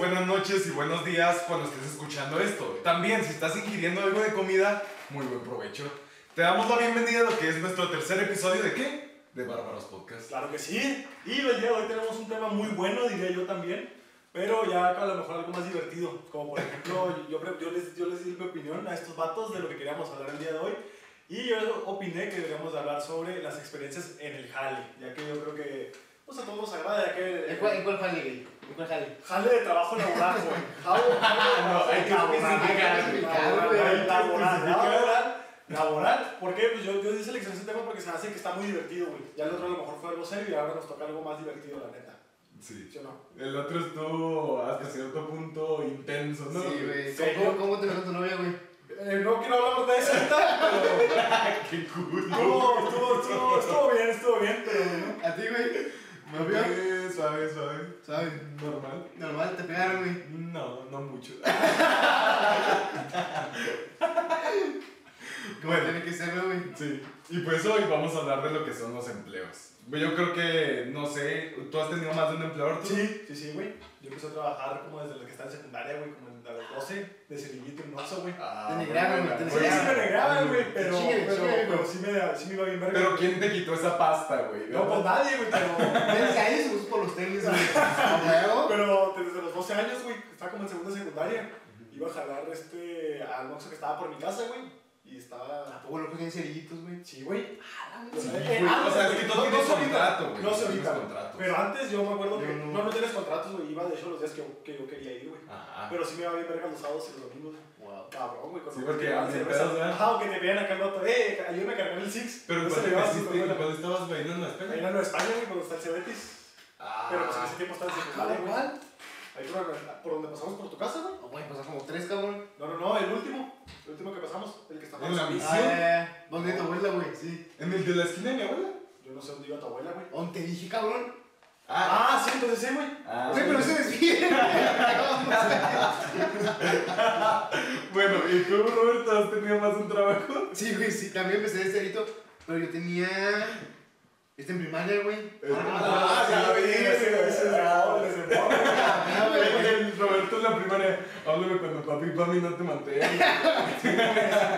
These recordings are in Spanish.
buenas noches y buenos días cuando estés escuchando esto. También, si estás ingiriendo algo de comida, muy buen provecho. Te damos la bienvenida a lo que es nuestro tercer episodio de qué? De Bárbaros Podcast. Claro que sí. Y el día de hoy tenemos un tema muy bueno, diría yo también. Pero ya a lo mejor algo más divertido. Como por ejemplo, yo, yo, les, yo les di mi opinión a estos vatos de lo que queríamos hablar el día de hoy. Y yo opiné que deberíamos hablar sobre las experiencias en el jale. Ya que yo creo que pues, a todos nos agrada. Ya que, ¿En cuál, en cuál jale, jale? Jale de trabajo laboral, güey. Jale, No, hay que laboral, laboral, laboral. ¿Por qué? Pues yo, yo seleccioné ese tema porque se me hace que está muy divertido, güey. Ya el otro a lo mejor fue algo serio y ahora nos toca algo más divertido, la neta. Sí. ¿Sí o no? El otro estuvo hasta cierto punto intenso, ¿no? Sí, güey. ¿Cómo, ¿Cómo te trató tu novia, güey? Eh, no quiero hablar de eso pero ¡Qué culo! estuvo, estuvo, estuvo, estuvo bien, estuvo bien, pero no. ¿A ti, güey? ¿Novia? Ok, Suave, suave. ¿Sabes? Normal. Normal, te pegaron, güey. No, no mucho. ¿Cómo Bueno. tiene que ser, güey? Sí, y pues hoy vamos a hablar de lo que son los empleos. Yo creo que, no sé, ¿tú has tenido más de un empleador? tú? Sí, sí, sí, güey. Yo empecé a trabajar como desde los que estaba en secundaria, güey, como a los 12, de cerillito en Oxxo, güey. Ah, Te negraban, güey, te Sí, sí me güey, pero, pero, pero sí, me, sí me iba bien verga. Pero ¿quién te quitó esa pasta, güey? No, pues nadie, güey, pero... Tienes que ahí se por los tenis, güey. Pero desde los 12 años, güey, estaba como en segunda secundaria. Iba a jalar este, al Oxxo que estaba por mi casa, güey. Y estaba... ¿A poco tienen cerillitos, güey? Sí, güey. Sí, Eh, güey, o sea, es que no- tienes contrato, güey. Ahorita. Pero antes yo me acuerdo Yo que. no. No, no tienes contratos, güey. Iba de hecho los días que, que yo quería ir, güey. Ajá. Pero sí me iba bien verga los sábados y los domingos. Wow. Cabrón, güey. cuando Sí, porque a o que te veían acá el otro. Eh, ayúdame a cargar el Six. Pero. ¿Cuándo estabas bailando en la Ahí escuela? en España, güey, cuando está el Cebetis. Ah. Pero pues en ese tiempo estaba en secundaria, güey. ¿Cuál? Ahí por, por donde pasamos por tu casa, güey. Oh, güey, pasan como tres, cabrón. No, no, no, el último. El último que pasamos. El que estaba En la misión. Ah, eh, ¿Dónde tu abuela, güey? Sí. ¿En el de la esquina de mi abuela? Yo no sé dónde iba tu abuela, güey. ¿Dónde te dije, cabrón? Ah, sí, entonces sí, güey. Ah, Güey, pero se desvíe. Bueno, ¿y tú, Roberto, has tenido más un trabajo? Sí, güey, sí, también empecé de cerito, pero yo tenía. Este en primaria, güey. Ah, ya lo vi, ese ese es Roberto en la primaria, háblame cuando papi y mami no te mantengan.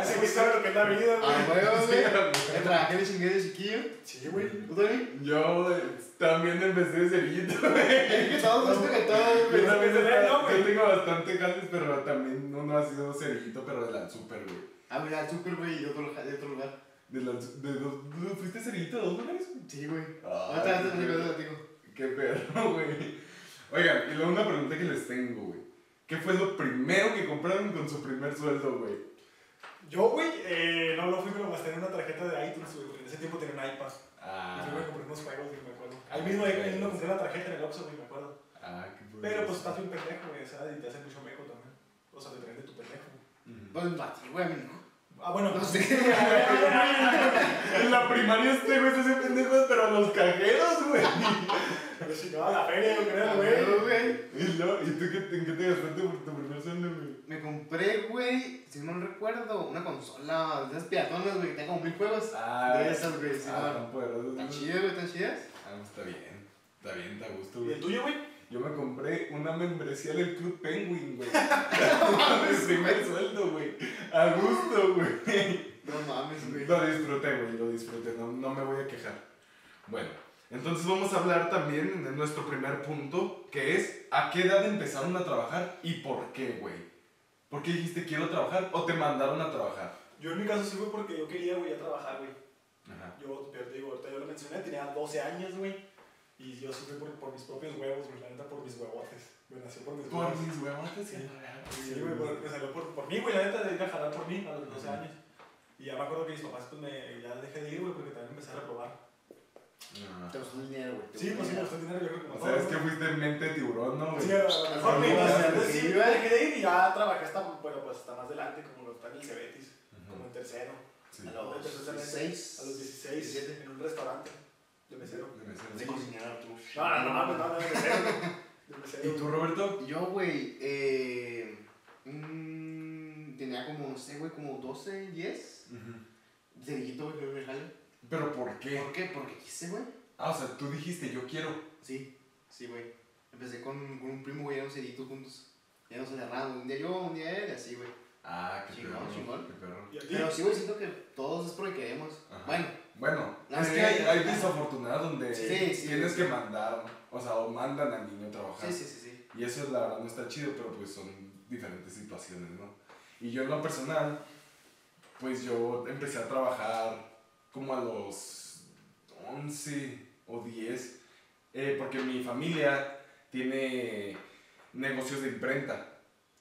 Ese güey sabe lo que es la vida, güey. Ah, güey, Sí, güey. Me trabajé de chingue de chiquillo. Sí, güey. ¿Tú también? Yo también empecé de cerillito, güey. Es que todos, es que todos, Yo güey. también está- lejos, güey. yo tengo bastante jales, pero también uno ha sido cerillito, pero de la super, güey. Ah, güey, al super, güey, y otro, de otro lugar. De la, de dos, ¿tú ¿Fuiste cerillito de dos güey? Sí, güey. Ahorita güey. digo. Qué perro, güey. Oigan, y luego una pregunta que les tengo, güey. ¿Qué fue lo primero que compraron con su primer sueldo, güey? Yo, güey, eh, no lo fui, pero gasté en una tarjeta de iTunes, güey, en ese tiempo tenía un iPad. Ah, Y fui a comprar unos juegos, güey, me acuerdo. Ahí mismo, ahí mismo compré la tarjeta en el Oxxo, güey, me acuerdo. ah, qué bueno. Pero pues estás bien pendejo, güey, o sea, y te hace mucho meco también. O sea, te traen de tu pendejo. Pues güey, a mí no. Ah, bueno, No pues sé. En la primaria este güey se hace pendejo, pero a los cajeros, güey. Pero si no, a la feria, yo creo, Ah, güey. ¿Y, lo- ¿y tú qué, en qué te gastaste por tu primer sueldo, güey? Me compré, güey, si no recuerdo, una consola de esas piratonas, güey, que tenía como mil juegos. De esas, güey, sí, ah, güey. tan poderosos, ¿Tan ¿no? chidas, güey, tan chidas? Ah, no, está bien. Está bien, está a gusto, ¿Y güey. el tuyo, güey? Yo me compré una membresía del Club Penguin, güey. Mi primer sueldo, güey. A gusto, güey. No mames, güey. Lo disfruté, güey, lo disfruté. No, no me voy a quejar. Bueno, entonces vamos a hablar también de nuestro primer punto, que es ¿a qué edad empezaron a trabajar y por qué, güey? ¿Por qué dijiste quiero trabajar o te mandaron a trabajar? Yo en mi caso sí fue porque yo quería, güey, a trabajar, güey. Ajá. Yo, pero te digo, ahorita yo lo mencioné, tenía 12 años, güey. Y yo sí fui por, por mis propios huevos, güey, la neta por mis huevotes. Me nació por mis Por huevos. mis huevotes y Sí, güey, por- me salió por, por mí, güey, la neta de ir a jalar por mí a los 12 años. Y ya me acuerdo que mis papás, pues me, ya dejé de ir, güey, porque también empecé a reprobar. Ah. Te gustó el dinero, güey. Sí, pues sí, me dinero. gustó el dinero, yo creo que O como sea, es que fuiste mente de tiburón, ¿no, güey? Sí, a lo mejor me Sí, iba, sí, sí, sí, güey. dejé de ir y ya trabajé hasta, bueno, pues hasta más adelante, como está en el Cebetis, como en tercero. Sí. A los Empecé también 16. A los 16, 17. en un restaurante de mesero. De mesero. De cocinar, tú. No, no, no, mames, no, no, de mesero. De mesero. ¿Y tú, Roberto? Yo, güey, eh. mm, tenía como, no sé, güey, como 12, 10. Cerillito, güey, que me jale. ¿Pero por qué? ¿Por qué? Porque quise, güey. Ah, o sea, tú dijiste yo quiero. Sí, sí, güey. Empecé con, con un primo, güey, éramos ceritos juntos. Ya nos agarramos, un día yo, un día él, y así, güey. Ah, qué Chingón, perro. chingón. Pero sí, güey, siento que todos es porque queremos. Ajá. Bueno, Bueno, es que hay, hay desafortunados donde Sí, tienes sí. que mandar, o sea, o mandan al niño a trabajar. sí, sí, sí, sí. Y eso la verdad no está chido, pero pues son diferentes situaciones, ¿no? Y yo en lo personal, pues yo empecé a trabajar como a los 11 o 10, eh, porque mi familia tiene negocios de imprenta.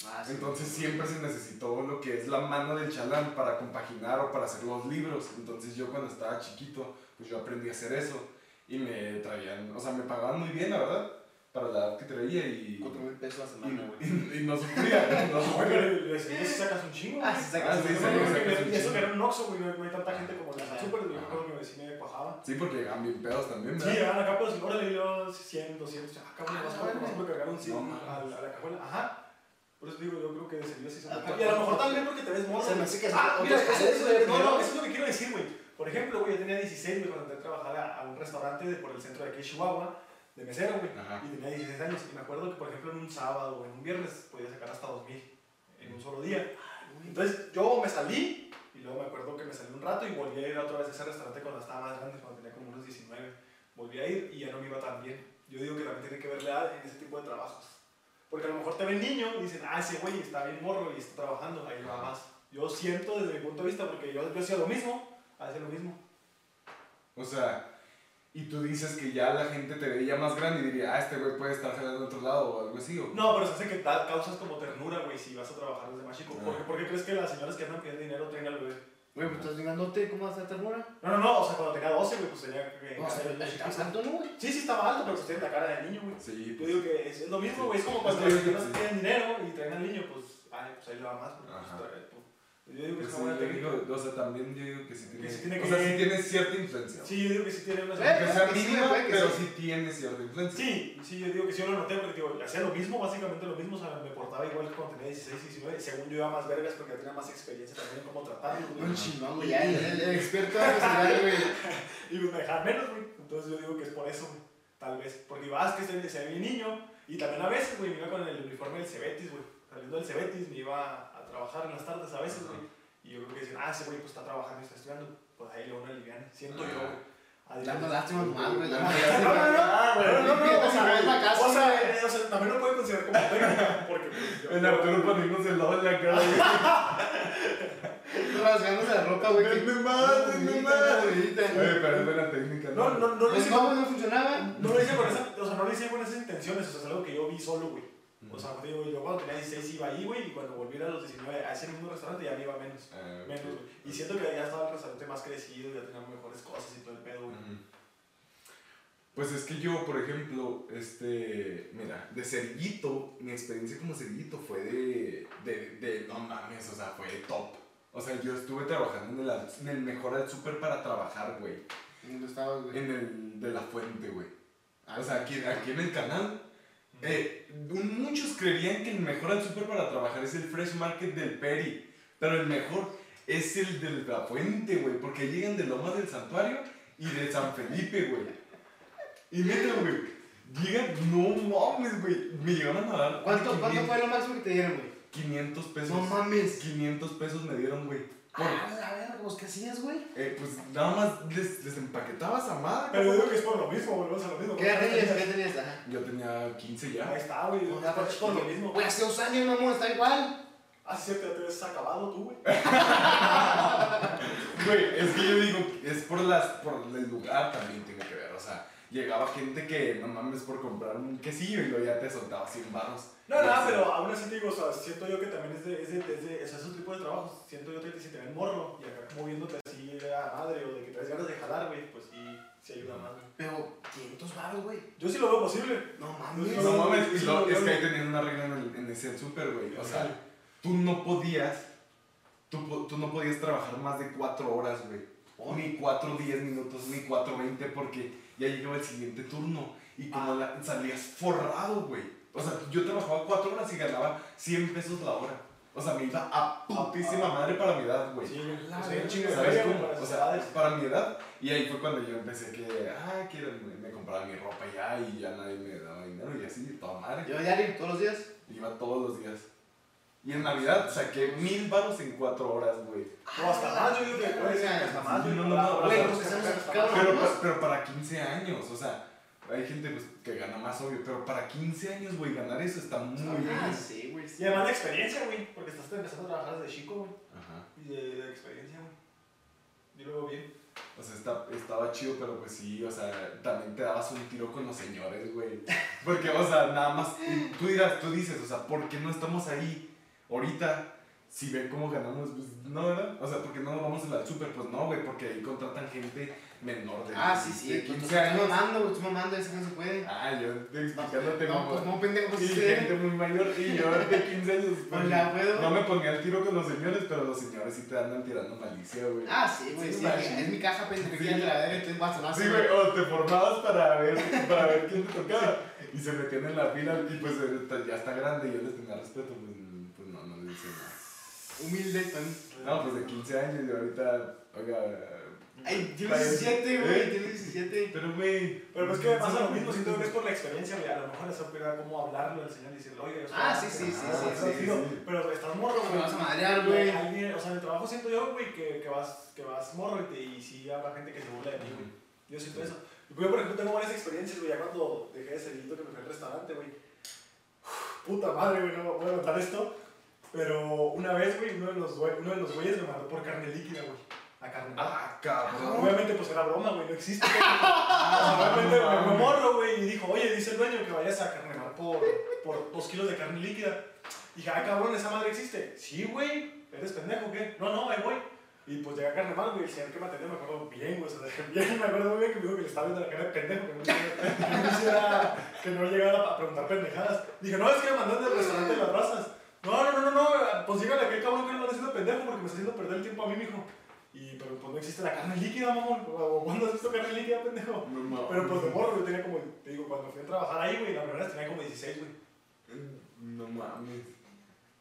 Ah, sí. Entonces siempre se necesitó lo que es la mano del chalán para compaginar o para hacer los libros. Entonces yo cuando estaba chiquito, pues yo aprendí a hacer eso. Y me traían, o sea, me pagaban muy bien, la verdad, para la edad que traía y... Cuatro mil pesos a la Y, semana, güey. y- y no sufría, no sufría. pero le decimos si sacas un chingo, Ah, güey. sí, sacas Ah, un sí, chingo. me sacas un Y eso chingo. que era un Oxxo, güey, no, hay tanta gente como en el súper, yo me Ajá. acuerdo que mi vecina me bajaba. Sí, porque llegaban bien pedos también, Sí, ¿verdad? llegaban acá, pero si órale, yo 100, 200, ah, cabrón, Ah, vas por cargar un sí, No mames. a, la- a la cajuela. Ajá. Por eso digo, yo creo que de servicio sí son Ah, Y a lo mejor también porque te ves morro. Se me hace que es Ah, mira, eso, güey, no, no, eso es lo que quiero decir, güey. Por ejemplo, güey, yo tenía 16, güey, cuando entré a trabajar a, a un restaurante de, por el centro de aquí, Chihuahua, de mesero, güey. Y tenía 16 años. Y me acuerdo que, por ejemplo, en un sábado o en un viernes podía sacar hasta 2000 en un solo día. Entonces yo me salí y luego me acuerdo que me salí un rato y volví a ir otra vez a ese restaurante cuando estaba más grande, cuando tenía como unos 19. Volví a ir y ya no me iba tan bien. Yo digo que también tiene que ver la edad en ese tipo de trabajos. Porque a lo mejor te ven niño y dicen, ah, ese güey está bien morro y está trabajando, ahí va más. Yo siento desde mi punto de vista, porque yo, yo hacía lo mismo, hacía lo mismo. O sea, y tú dices que ya la gente te veía más grande y diría, ah, este güey puede estar jalando en otro lado o algo así, ¿o? No, pero se hace que causas como ternura, güey, si vas a trabajar desde más chico. Ah. ¿Por qué, por qué crees que las señoras que andan pidiendo dinero traen al bebé? Güey, pues estás vengandote, ¿cómo vas a ternura? No, no, no, o sea, cuando tenía 12, güey, pues tenía que... O sea, estás alto, ¿no, güey? Sí, sí estaba alto, pero pues tiene la cara de niño, güey. Sí, Yo pues, digo que es, lo mismo, güey, es como cuando señoras que sí. tienen dinero y traen al niño, pues, ay, pues ahí le va más, porque yo digo que pues es sí, una buena digo, o sea, también yo digo que sí tiene, sí tiene o que- sea, sí tiene cierta influencia. Sí, yo digo que sí tiene una... Eh, Que sea que sí, mínima, güey, que pero sí. sí tiene cierta influencia. Sí, sí, yo digo que sí, yo lo noté porque digo, hacía lo mismo, básicamente lo mismo, o sea, me portaba igual que cuando tenía 16, 19, según yo iba más vergas porque tenía más experiencia también en cómo tratarlo. Un chingón, güey. Ya, el, el, experto güey. Y pues me dejaban menos, güey. Entonces yo digo que es por eso, güey. Tal vez. Porque ibas que se, ve niño. Y también a veces, güey, me iba con el uniforme del Cebetis, güey. Saliendo del Cebetis me iba a trabajar en las tardes a veces, güey. Y yo creo que decían, ah, ese güey pues está trabajando y está estudiando. Pues ahí le van a aliviar. Siento yo, güey. Dando lástima güey. No, no, no, Ah, güey. no, no, no, no, o sea, Limpiando la casa, o sea, eh, o sea, también lo pueden considerar como técnica, porque pues, El Arturo poniéndose el lado en la cara. güey. Rasgándose la ropa, güey. Denme más, denme más. Güey, pero es buena técnica, No, no, no lo Pues hice no, con- no funcionaba. no lo hice con esa, o sea, no lo hice con esas intenciones, o sea, es algo que yo vi solo, güey. O sea, te digo, yo cuando tenía 16 iba ahí, güey, y cuando volví a los 19 a ese mismo restaurante ya me iba menos. Ah. Menos. Y siento que ya estaba el restaurante más crecido, ya tenía mejores cosas y todo el pedo, güey. Pues es que yo, por ejemplo, este, mira, de cerillito, mi experiencia como cerillito fue de, de, de, no mames, o sea, fue top. O sea, yo estuve trabajando en el, en el mejor al súper para trabajar, güey. ¿Dónde estabas, güey? En el de la fuente, güey. Ah, O sea, aquí, aquí en el canal, eh, muchos creerían que el mejor al súper para trabajar es el Fresh Market del Peri, pero el mejor es el de la fuente, güey, porque llegan de Lomas del Santuario y de San Felipe, güey. Y neta, güey, llegan, no mames, güey, me llegaron a dar ¿Cuánto, ¿Cuánto 500 fue lo máximo que te dieron, güey? 500 pesos. No mames. 500 pesos me dieron, güey. Por- Ah, a ver, pues, ¿qué hacías, güey? eh, pues nada más les, les empaquetabas a madre. Pero digo que es por lo mismo, volvemos a lo mismo. ¿Qué tenías? ¿Qué tenías? Ajá. Yo tenía 15 ya. Ahí está, güey, es por lo mismo. Güey, hace dos años, mamón, está igual. Ah, sí, cierto, ya te ves acabado tú, güey. Güey, es que yo digo, es por, las, por el lugar también tiene que ver. O sea, llegaba gente que no mames por comprar un quesillo y luego ya te soltaba 100 baros. No, no, pero aún así te digo, o sea, siento yo que también es de, es de, es de, o sea, esos tipos de trabajos, siento yo que si te ven morro y acá como viéndote así a madre o de que traes ganas de jalar, güey, pues sí, sí ayuda más, güey. Pero, 500 baros, güey. Yo sí lo veo posible. No mames. No mames, y sí, lo- no, es no, que no. ahí tenían una regla en, el- en ese súper, güey. O sea, tú no podías, tú, po- tú no podías trabajar más de 4 horas, güey. Oh. Ni 4, 10 minutos, ni 4, 20, porque ya llegaba el siguiente turno. Y como la- salías forrado, güey. O sea, yo trabajaba 4 horas y ganaba 100 pesos la hora. O sea, me iba a putísima madre para mi edad, güey. Sí. La un chingo ¿Sabes cómo? O sea, para mi edad. Y ahí fue cuando yo empecé que, ah, quiero, me, me compraba mi ropa ya y ya nadie me daba dinero y así, toda madre. Yo diario, todos los días. Iba todos los días. Y en Navidad saqué mil baros en cuatro horas, güey. No, hasta más, yo digo que puede hasta más. No, no, no, pues. Pero, pero para 15 años, o sea, hay gente pues, que gana más, obvio, pero para 15 años, güey, ganar eso está muy Ah, bien. sí, güey. sí. Y además de experiencia, güey, porque estás empezando a trabajar desde chico, güey. Ajá. Y de, de experiencia, güey. Lo veo bien. O sea, está, estaba chido, pero pues sí, o sea, también te dabas un tiro con los señores, güey. Porque, o sea, nada más, y tú dirás, tú dices, o sea, ¿por qué no estamos ahí ahorita? Si ven cómo ganamos, pues no, ¿verdad? O sea, ¿por qué no vamos al súper? Pues no, güey, porque ahí contratan gente menor de, Ah, sí, sí. de Pues, 15 estoy años. mamando, güey. Estoy mamando, eso no se puede. Ah, yo te explicándote, No, mamá. pues no, pendejo, pues Y sí. gente muy mayor y yo de 15 años. Pues ya puedo. No me ponía el tiro con los señores, pero los señores sí te andan tirando malicia, güey. Ah, sí, güey. Sí, es mi caja, pendejo. Sí. la verga, entonces vas a Sí, güey, o te formabas para ver, para ver quién te tocaba. Y se metían en la fila y pues eh, ya está grande y yo les tenía respeto, pues, pues no, no les decía nada. Humilde, tan. No, pues de 15 años y ahorita, oiga. Ay, tienes vaya- 17, güey. ¿Eh? Tienes 17. Pero, güey. Pero pues que me pasa lo mismo, siento que es por la experiencia, güey. A lo mejor les pega cómo hablarlo al señor y decirle, oye, Ah, aquí". sí, sí, sí, sí, pero sí, digo, sí. Pero estás morro, Me güey. vas a madrear, güey. O sea, en el trabajo siento yo, güey, que, que, vas, que vas morro y, te- y sí habrá gente que se burla de ti, güey. Yo siento eso. Y yo, por ejemplo, tengo varias experiencias, güey, ya cuando dejé de serillito que me fui al restaurante, güey. Puta madre, güey, no voy a contar esto. Pero una vez, güey, uno de los uno de los güeyes me mandó por carne líquida, güey. A carne. Ah, cabrón. Obviamente, pues era broma, güey, no existe. Sea, obviamente me fue morro, güey, y dijo, oye, dice el dueño que vayas a carnemar por, por dos kilos de carne líquida. Y dije, ah, cabrón, esa madre existe. Sí, güey, ¿eres pendejo o qué? No, no, ahí voy. Y pues llegué a carnemar, güey, el señor que me atendió me acuerdo bien, güey, o sea, bien, me acuerdo muy bien que me dijo que le estaba viendo la cara de pendejo, que no, que no, hiciera- que no llegara a preguntar pendejadas. Dije, no, es que me mandan del restaurante de las razas. No, no, no, no, no, pues dígale a aquel cabrón que no me está haciendo pendejo porque me está haciendo perder el tiempo a mí, mijo. Y, pero pues no existe la carne líquida, mamón. ¿O ¿Cuándo has visto carne líquida, pendejo? No, mames. Pero pues de morro, yo tenía como, te digo, cuando fui a trabajar ahí, güey, la primera vez tenía como 16, güey. No mames.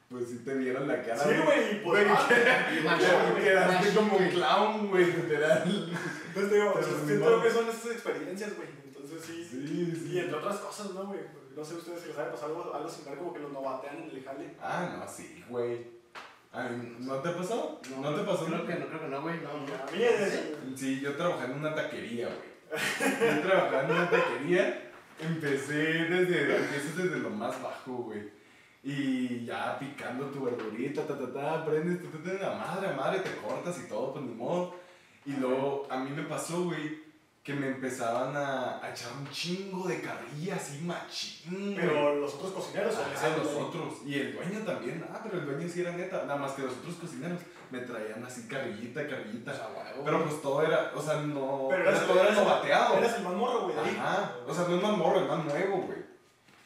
Pues sí te vieron la cara. Sí, güey, y pues. Güey, ah, quedaste como un clown, güey, literal. Entonces te digo, siento que son esas experiencias, güey. Entonces sí. Sí, sí. Y entre otras cosas, ¿no, güey? No sé ustedes si les haya pasado algo, algo similar, como que los novatean en el jale. Ah, no, sí, güey. ¿No te pasó? No, ¿No, te pasó? Creo que no, creo que no, güey. No, no. A mí es. Sí, yo trabajaba en una taquería, güey. Yo trabajaba en una taquería. Empecé desde, empiezas desde lo más bajo, güey. Y ya picando tu verdurita, ta, ta, ta, prendes, ta, ta, ta, la madre, madre, te cortas y todo, pues ni modo. Y luego a mí me pasó, güey, que me empezaban a, a echar un chingo de carrilla así machín. Pero los otros cocineros o Ah, los otros. Y el dueño también. Ah, pero el dueño sí era neta. Nada más que los otros cocineros me traían así carrillita, carrillita. O sea, huevo, Pero pues todo era, o sea, no. Pero eras, todo era novateado. Eras el más morro, güey. Ajá. O sea, no es más morro, es más nuevo, güey.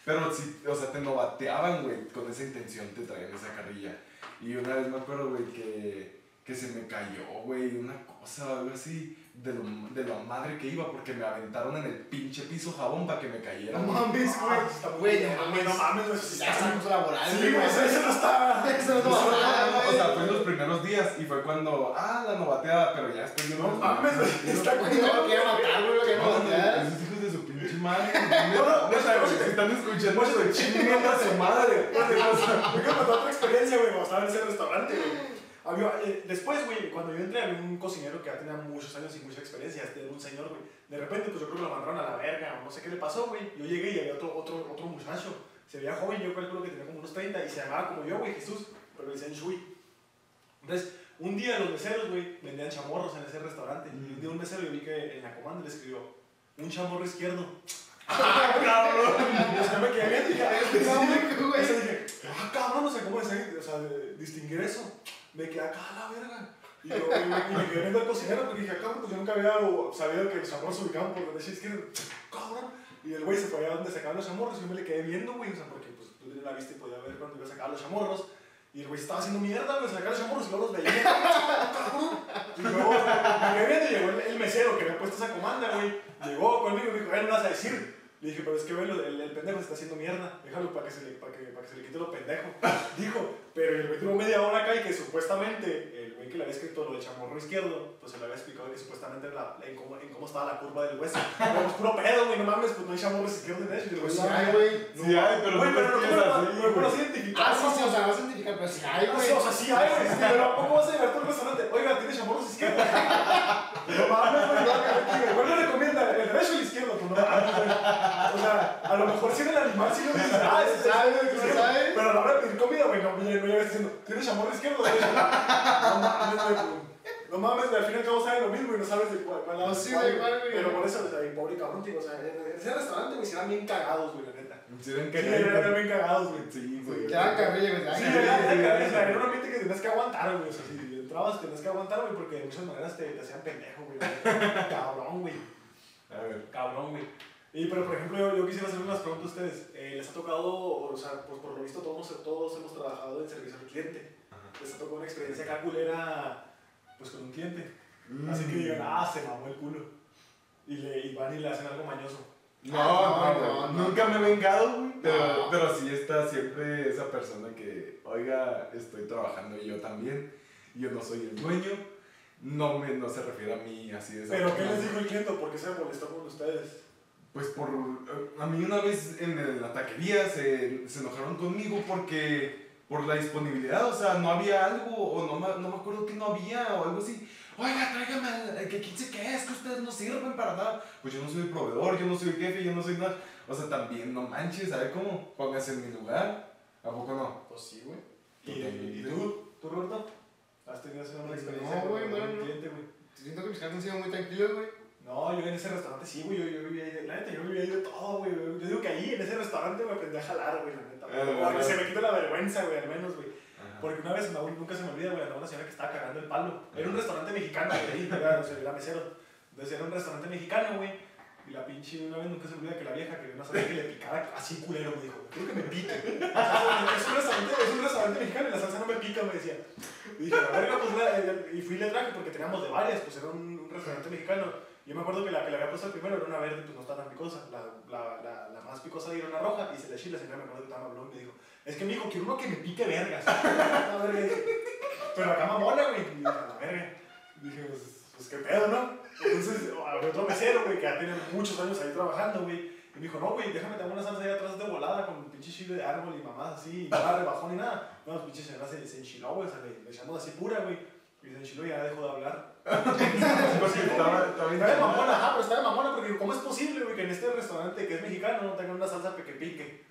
Pero sí, o sea, te novateaban, güey, con esa intención te traían esa carrilla. Y una vez me acuerdo, güey, que, que se me cayó, güey, una cosa o algo así, de lo, de lo madre que iba, porque me aventaron en el pinche piso jabón para que me cayera. No güey. mames, Ah, güey. bien, no güey, no mames. mames, güey, Ya estamos laboral, Sí, güey, eso eso no está. Eso no o sea, fue en los primeros días y fue cuando, ah, la novateada, pero ya después yo No mames, güey, está Güey, no lo quiero matar, güey, lo quiero No, matar. esos hijos de su pinche madre. No, no, no, güey, si están escuchando esto, chinguen a su madre. Contar otra experiencia, güey, cuando estaba en ese restaurante, güey. Había, eh, después, güey, cuando yo entré, había un cocinero que ya tenía muchos años y mucha experiencia, este era un señor, güey. De repente, pues yo creo que lo mandaron a la verga, o no sé qué le pasó, güey. Yo llegué y había otro, otro, otro muchacho. Se veía joven, yo calculo que tenía como unos 30 y se llamaba como yo, güey, Jesús, pero le decían Shui. Entonces, un día los meseros, güey, vendían chamorros en ese restaurante. Y un día un mesero yo vi que en la comanda le escribió, un chamorro izquierdo. ¡Ah, cabrón! Yo me quedé bien, dije, "Ah, Sí, cabrón". güey. O sea, dije, ah, cabrón, no sé cómo decir, o sea, distinguir eso. Me quedé acá a la verga. Y, yo, me- me quedé viendo al cocinero porque dije, cabrón, pues yo nunca había sabido que los chamorros se ubicaban por donde decía izquierdo. Cabrón. Y el güey se fue a donde sacaban los chamorros y yo me le quedé viendo, güey, o sea, porque pues tú tenía la vista y podía ver cuando iba a sacar los chamorros. Y el güey estaba haciendo mierda, güey, sacaba los chamorros y luego los veía. Y luego me quedé viendo y llegó el, mesero que había puesto esa comanda, güey. Llegó conmigo y me dijo, ver, ¿me vas a decir? Le dije, pero es que ve, el, el pendejo se está haciendo mierda. Déjalo para que se le, para que, para que se le quite lo pendejo. Dijo, pero el güey tuvo media hora acá y que supuestamente el güey que le había escrito lo del chamorro izquierdo, pues se le había explicado que supuestamente la, en, cómo, en cómo estaba la curva del hueso. Pero pues puro pedo, güey, no mames, pues no hay chamorros izquierdo y derecho. Y Pues sí no, hay, güey. Sí hay, pero Güey, no pero no no- no- no identificar. Ah, sí, sí, o sea, vas a identificar, pero sí hay, Ah, güey. sí, o sea, sí hay, güey. Pero ¿cómo vas a llegar tú al restaurante? Oiga, ¿tiene chamorros izquierdos? No mames, güey, no, güey. ¿Cuál le recomienda? ¿El derecho no güey. O sea, a lo mejor si en el animal sí lo dices, ah, Se sabe, se sabe. Pero a la hora de pedir comida, güey, no, no llegas diciendo, ¿tiene chamorro izquierdo o derecho? No mames, güey. No mames, al fin y al cabo saben lo mismo y no sabes de cuál, cuál lado No, es sí, cuál, güey, cuál, güey. Pero por eso, y pobre cabrón, tío, o sea, en ese restaurante, güey, si eran bien cagados, güey, la neta. Sí, eran Sí, eran bien cagados, güey. Sí, güey. Hagan carrilla, güey. Sí, hagan era, era, era, era un ambiente que tenías que aguantar, güey. O sea, si entrabas, tenías que aguantar, güey, porque de muchas maneras te, te hacían pendejo, güey. Cabrón, güey. A ver. Cabrón, güey. Y, pero, por ejemplo, yo, yo quisiera hacer unas preguntas a ustedes. Eh, ¿Les ha tocado, o sea, pues por lo visto todos, todos hemos trabajado en servicio al cliente? ¿Les ha tocado una experiencia acá culera, pues con un cliente? Así que digan, ah, se mamó el culo. Y, le, y van y le hacen algo mañoso. No, No, no, no, no. nunca me he vengado, güey. Pero, No. pero sí está siempre esa persona que, oiga, estoy trabajando y yo también. Yo no soy el dueño. No, me, no se refiere a mí así de esa ¿Pero qué forma. les dijo el cliente? ¿Por qué se molestó con ustedes? Pues por. eh, A mí una vez en la taquería se, se enojaron conmigo porque. Por la disponibilidad, o sea, no había algo, o no, no me acuerdo que no había, o algo así. Oiga, tráigame, que quién sé qué es, que ustedes no sirven para nada. Pues yo no soy el proveedor, yo no soy el jefe, yo no soy nada. O sea, también no manches, ¿sabes cómo? Póngase en mi lugar. ¿A poco no? Pues sí, güey. ¿Y, y tú? ¿Tú, Roberto? ¿Has tenido así una experiencia No, güey, no, no. cliente, güey? Siento que mis clientes han sido muy tranquilos, güey. No, yo en ese restaurante sí, güey. Yo, yo vivía ahí de. La neta, yo vivía ahí de todo, güey. Yo digo que ahí, en ese restaurante, me aprendí a jalar, güey, la neta. Ah, güey. que se me quite la vergüenza, güey, al menos, güey. Porque una vez, no, nunca se me olvida, güey, andaba una señora que estaba cagando el palo. Era un restaurante mexicano, güey, ahí, o sea, era mesero. Entonces era un restaurante mexicano, güey. Y la pinche, una vez nunca se me olvida que la vieja que una salsa que le picara así culero, me dijo, creo que me pica. Es, un restaurante, es un restaurante mexicano y la salsa no me pica, me decía. Y dije, la verga, pues, y fui y le traje porque teníamos de varias, pues era un, restaurante mexicano. Yo me acuerdo que la que le había puesto el primero era una verde, pues no está tan picosa. La, la, más picosa era una roja y se le chile, la señora me acuerdo que estaba hablando y me dijo, es que mi hijo quiero uno que me pique vergas. Pero acá mamona, güey. Y dije, la verga. Dije, pues, pues qué pedo, ¿no? Entonces, había otro mesero, güey, que ya tiene muchos años ahí trabajando, güey. Y me dijo, no, güey, déjame tener una salsa ahí atrás de volada con pinche chile de árbol y mamás así, y nada rebajón ni nada. No, pinche señora se, se enchiló, güey, o sea, le, le echamos así pura, güey. Y se enchiló y ya dejó de hablar. Porque estaba, estaba de mamona, ajá, pero está de mamona porque ¿cómo es posible, güey, que en este restaurante que es mexicano no tengan una salsa que pique?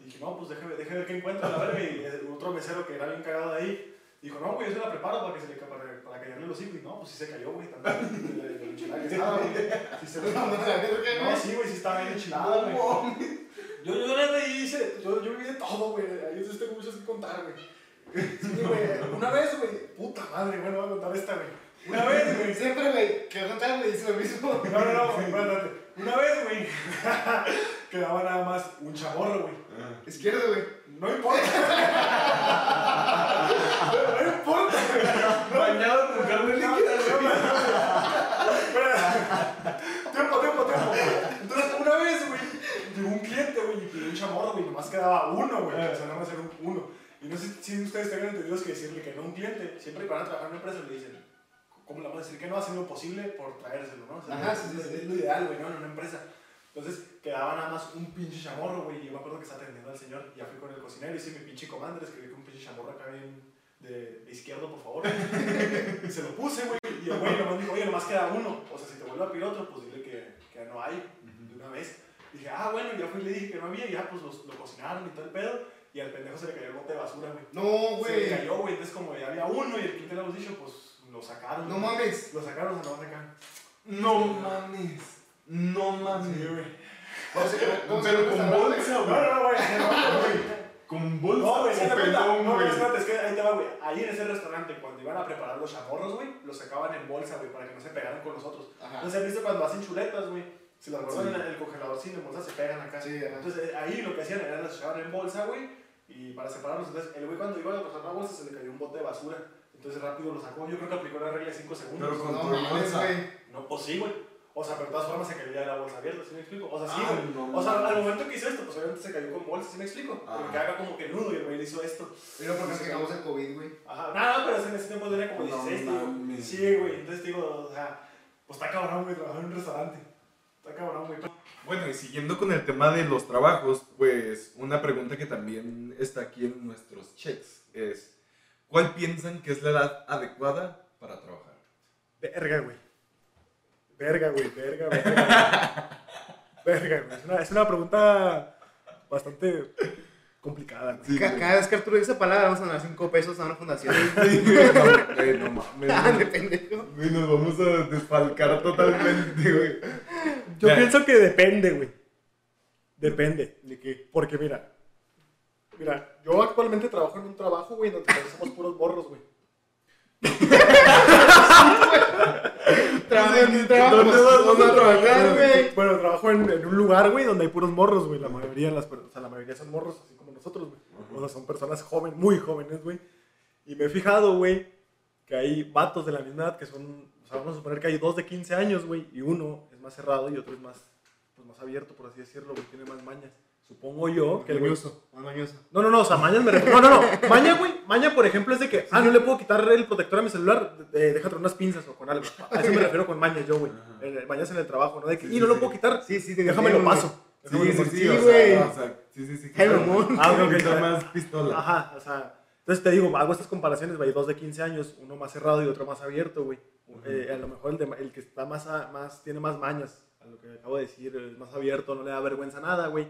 Y dije, no, pues déjame, déjame ver qué encuentro, la verga. Y otro mesero que era bien cagado ahí, dijo, no, güey, yo se la preparo para que se le para, para callarle los hijos. Y no, pues sí se cayó, güey, también. De la- de la enchilada que estaba, güey. Sí se le- No, sí, güey, sí estaba bien enchilada, güey. Yo, yo ahí hice, yo, yo viví de todo, güey. Ahí yo tengo muchas que contar, güey. Sí, güey. Una vez, güey, puta madre, bueno, voy a contar esta, güey. Una vez, güey. Siempre, güey, que contar me dice lo mismo. No, no, no, güey, espérate. Una vez, güey, quedaba nada más un chamorro, güey. Ajá. Izquierdo, güey. No importa. No importa. Bañado con carne líquida. Tiempo, tiempo, tiempo. Entonces, una vez, güey, llegó un cliente, güey, y pidió un chamorro, güey, nomás quedaba uno, güey. O sea, nada más era un uno. Y no sé si ustedes tengan entendido que decirle que no a un cliente, siempre que van a trabajar en una empresa le dicen, ¿cómo le vamos a decir que no? Hacen lo posible por traérselo, ¿no? O sea, Ajá, sí, sí, es- es lo ideal, güey, ¿no? En una empresa. Entonces, quedaba nada más un pinche chamorro, güey, y yo me acuerdo que estaba atendiendo al señor, y ya fui con el cocinero y hice mi pinche comando, le escribí con un pinche chamorro acá bien de, izquierdo, por favor. y se lo puse, güey, y el güey nomás dijo, oye, nomás queda uno. O sea, si te vuelve a pedir otro, pues dile que, que no hay, de una vez. Dije, ah, bueno, y ya fui y le dije que no había, y ya pues los- lo cocinaron y todo el pedo, y al pendejo se le cayó el bote de basura, güey. No, Se le güey. cayó, güey, entonces como ya había uno y el cliente le habíamos dicho, pues lo sacaron. No güey. mames. Lo sacaron, se lo van a sacar. No mames. No mames. Sí, güey. O sea, ¿cómo se Pero con bolsa, No, güey. no, no, güey, no. Con bolsa No, güey, o se da cuenta. pelón, No, güey. espérate, es que ahí te va, güey. Ahí en ese restaurante, cuando iban a preparar los chamorros, güey, los sacaban en bolsa, güey, para que no se pegaran con los otros. Ajá. Entonces, ¿has visto cuando hacen chuletas, güey? Si las guardan Sí. en el congelador sin en bolsa, se pegan acá. Sí, ajá. Entonces, eh, ahí lo que hacían era las echaban en bolsa, güey, y para separarlos. Entonces, el güey cuando iba a pasar la bolsa se le cayó un bote de basura. Entonces, rápido lo sacó. Yo creo que aplicó la regla de 5 segundos. Pero con No tu bolsa. güey. No, pues sí, güey. O sea, pero de todas formas se cayó ya la bolsa abierta, ¿sí me explico? O sea, sí, Ah, güey. no o sea, al mames. momento que hizo esto, pues obviamente se cayó con bolsa, ¿sí me explico? Ah. Porque haga como que nudo y el güey hizo esto. Pero porque nos quedamos el COVID, güey. Ajá, no, pero en ese tiempo tenía como No 16, digo. mames. Sí, güey, entonces digo, o sea, pues está cabrón, güey, trabajar en un restaurante. Está cabrón, güey. Bueno, y siguiendo con el tema de los trabajos, pues una pregunta que también está aquí en nuestros checks es, ¿cuál piensan que es la edad adecuada para trabajar? Verga, güey. Verga, güey, verga, verga. verga, güey. Es una, es una pregunta bastante complicada, güey. Sí. Cada vez que Arturo dice esa palabra, vamos a donar 5 pesos a una fundación. Sí, güey, no, güey, no mames, Ah, de güey. pendejo. Güey, nos vamos a desfalcar totalmente, güey. Yo Ya. pienso que depende, güey. Depende. ¿De qué? Porque mira, mira, yo actualmente trabajo en un trabajo, güey, donde somos puros morros, güey. Trabajo en trabajo. ¿Dónde vas a vamos a trabajar, güey? Bueno, trabajo en, en un lugar, güey, donde hay puros morros, güey. La mayoría, las, o sea, la mayoría son morros, así como nosotros, güey. O sea, son personas jóvenes, muy jóvenes, güey. Y me he fijado, güey, que hay vatos de la misma edad que son, o sea, vamos a suponer que hay dos de 15 años, güey, y uno es más cerrado y otro es más, pues, más abierto, por así decirlo, güey, tiene más mañas. Supongo yo que el güey... No, no, no, o sea, mañas me refiero. No, no, no. Maña, güey. Maña, por ejemplo, es de que, ah, no le puedo quitar el protector a mi celular. eh, déjate unas pinzas o con algo. A eso me refiero con mañas yo, güey. Mañas en el trabajo, ¿no? De que, Sí, y no sí, lo puedo sí. quitar. Sí, sí, te Déjame lo paso. Sí, sí, sí, Sí, o güey. sea, o sea, sí, sí, sí. Mamón. Ah, ok, Quita ok. más pistola. Ajá, o sea. Entonces te digo, hago estas comparaciones, güey. Dos de 15 años, uno más cerrado y otro más abierto, güey. Eh, a lo mejor el, de el que está más, a- más, tiene más mañas, a lo que acabo de decir, es más abierto, no le da vergüenza nada, güey.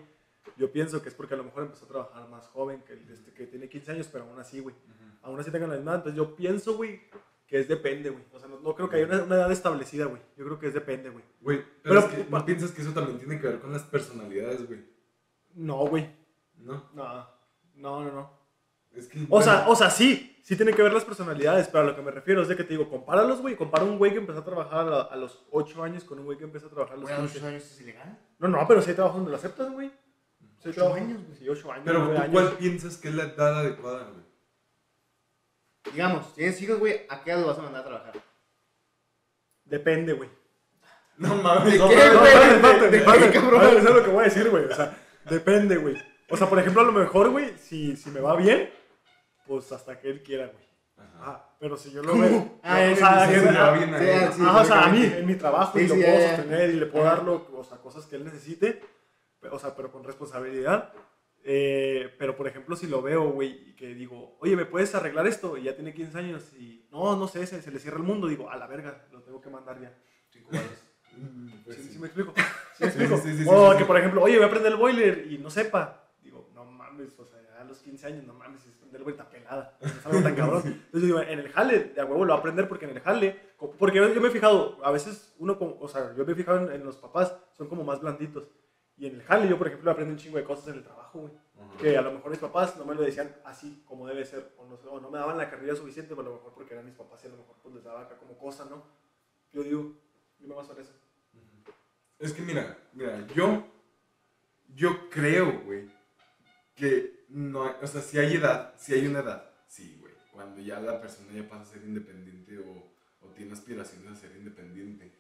Yo pienso que es porque a lo mejor empezó a trabajar más joven que el este, que tiene 15 años, pero aún así, güey. Aún así tengan la misma. Entonces yo pienso, güey, que es depende, güey. O sea, no, no creo que haya una, una edad establecida, güey. Yo creo que es depende, güey. Güey, pero, Pero- es que ¿no piensas que eso también tiene que ver con las personalidades, güey? No, güey. ¿No? No, no, no, no. Es que... O bueno, sea, o sea, sí, sí tiene que ver las personalidades, pero a lo que me refiero es de que te digo, compáralos, güey, compara un güey que empezó a trabajar a, a los 8 años con un güey que empezó a trabajar a los Güey, a los 15. 8 años es ilegal. No, no, pero si hay trabajos donde lo aceptas, güey. Sí hay Ocho trabajos- años, güey. Sí, 8 años, Pero nueve ¿tú años. cuál piensas que es la edad adecuada, güey? Digamos, tienes hijos, güey, ¿a qué edad los vas a mandar a trabajar? Depende, güey. No mames. ¿De no, qué, no, no, güey? no, Espérate, ¿De- de espérate, qué, espérate, cabrón? espérate, Eso es lo que voy a decir, güey. O sea, depende, güey. O sea, por ejemplo, a lo mejor, güey, si, si me va bien, pues hasta que él quiera, güey. Ajá. Ah, pero si yo lo veo. Ah, o él sea, que- le va bien a sí, él. sí, Ajá, o sea, a mí, en mi trabajo, Sí, y lo sí, puedo ya, ya. sostener y le puedo Ajá. dar lo- o sea, cosas que él necesite, o sea, pero con responsabilidad. Eh, pero, por ejemplo, si lo veo, güey, y que digo, oye, ¿me puedes arreglar esto? Y ya tiene 15 años y, no, no sé, se, se le cierra el mundo, digo, a la verga, lo tengo que mandar ya. Cinco años. Mm, pues ¿Sí, sí. sí me explico? ¿Sí me explico? sí, o que, por ejemplo, oye, voy a prender el boiler y no sepa. Digo, no mames, o sea, a los 15 años, no mames, es prender el boiler está pelada. No es algo tan cabrón. Entonces digo, en el jale, de a huevo lo va a aprender porque en el jale, porque yo, me he fijado, a veces uno, o sea, yo me he fijado en, en los papás, son como más blanditos. Y en el jale yo, por ejemplo, aprendo un chingo de cosas en el trabajo, güey. Que a lo mejor mis papás no me lo decían así como debe ser, o no, o no me daban la carrera suficiente, pero a lo mejor porque eran mis papás y a lo mejor pues les daba acá como cosa, ¿no? Yo digo, yo me baso en eso. Es que mira, mira, yo, yo creo, güey, que no, hay- o sea, si hay edad, si hay una edad, sí, güey, cuando ya la persona ya pasa a ser independiente o, o tiene aspiraciones a ser independiente.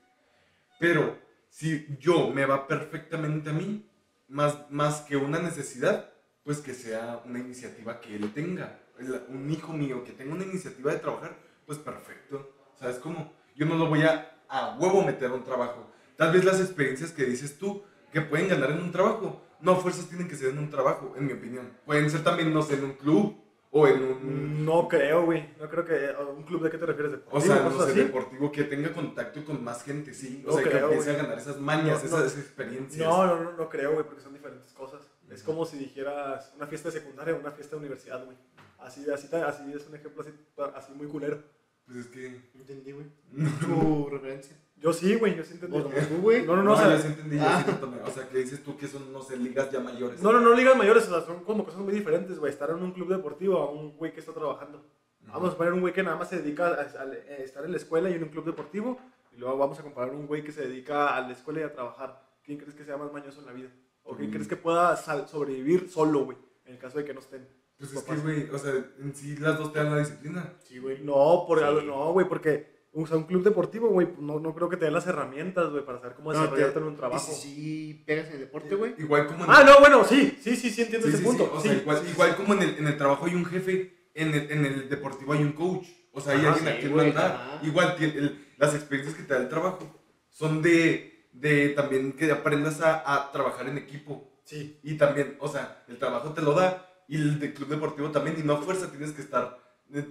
Pero si yo me va perfectamente a mí, más, más que una necesidad, pues que sea una iniciativa que él tenga. Un hijo mío que tenga una iniciativa de trabajar, pues perfecto. ¿Sabes cómo? Yo no lo voy a a huevo meter a un trabajo. Tal vez las experiencias que dices tú que pueden ganar en un trabajo, no fuerzas tienen que ser en un trabajo, en mi opinión. Pueden ser también, no sé, en un club o en un... No creo, güey. No creo que. ¿A un club de qué te refieres? O ¿Deportivo? sea, no ¿Cosas sé, así? deportivo que tenga contacto con más gente, sí. O No sea, que creo, empiece güey. a ganar esas mañas, No, no. esas experiencias. No, no, no, no creo, güey, porque son diferentes cosas. Es Ujú. como si dijeras una fiesta de secundaria o una fiesta de universidad, güey. Así, así, así es un ejemplo así, así muy culero. Pues es que... No entendí, güey. Tu referencia. Yo sí, güey, yo sí entendí. Como tú, güey. No, no, no, No, o sea, yo sí entendí, yo ah. sí entendí. O sea, que dices tú que son, no sé, ligas ya mayores. no, no, no ligas mayores, o sea, son como cosas muy diferentes, güey. Estar en un club deportivo a un güey que está trabajando. Vamos a poner un güey que nada más se dedica a, a- a estar en la escuela y en un club deportivo. Y luego vamos a comparar un güey que se dedica a la escuela y a trabajar. ¿Quién crees que sea más mañoso en la vida? ¿O quién Mm. crees que pueda sobrevivir solo, güey? En el caso de que no estén. Pues es que, güey, o sea, en sí las dos te dan la disciplina. Sí, güey. No, por Sí. algo- no, güey, porque o sea, un club deportivo, güey, no, no creo que te dé las herramientas, güey, para saber cómo No, desarrollarte te- en un trabajo. Y si sí pegas en el deporte, güey. Igual como en Ah, no, bueno, sí, sí, sí, sí entiendo Sí, ese sí, punto. sí, o sea, igual, como en el, en el trabajo hay un jefe, en el, en el deportivo hay un coach. O sea, hay Ajá, alguien a quien mandar. ajá. Igual, tiene- el- las experiencias que te da el trabajo son de, de también que aprendas a, a trabajar en equipo. Sí, Y también, o sea, el trabajo te lo da y el de club deportivo también. Y no a fuerza tienes que estar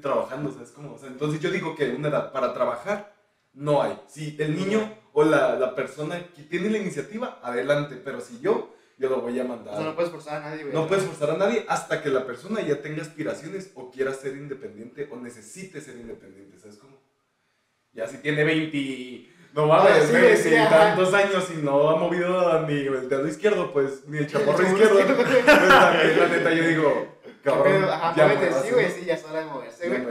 trabajando, ¿sabes cómo? O sea, entonces yo digo que una edad para trabajar no hay. Si el niño o la, la persona que tiene la iniciativa, adelante. Pero si yo, yo lo voy a mandar. O sea, no puedes forzar a nadie, güey. No puedes forzar a nadie hasta que la persona ya tenga aspiraciones o quiera ser independiente o necesite ser independiente, ¿sabes cómo? Ya si tiene 20, no Ah, mames, sí, 20 sí, ajá. tantos años y no ha movido ni el dedo izquierdo, pues ni el chaporro izquierdo. Pues también, la neta, yo digo, cabrón, Pero, ajá, ya muévete, sí, güey, sí, ya es hora de moverse, güey.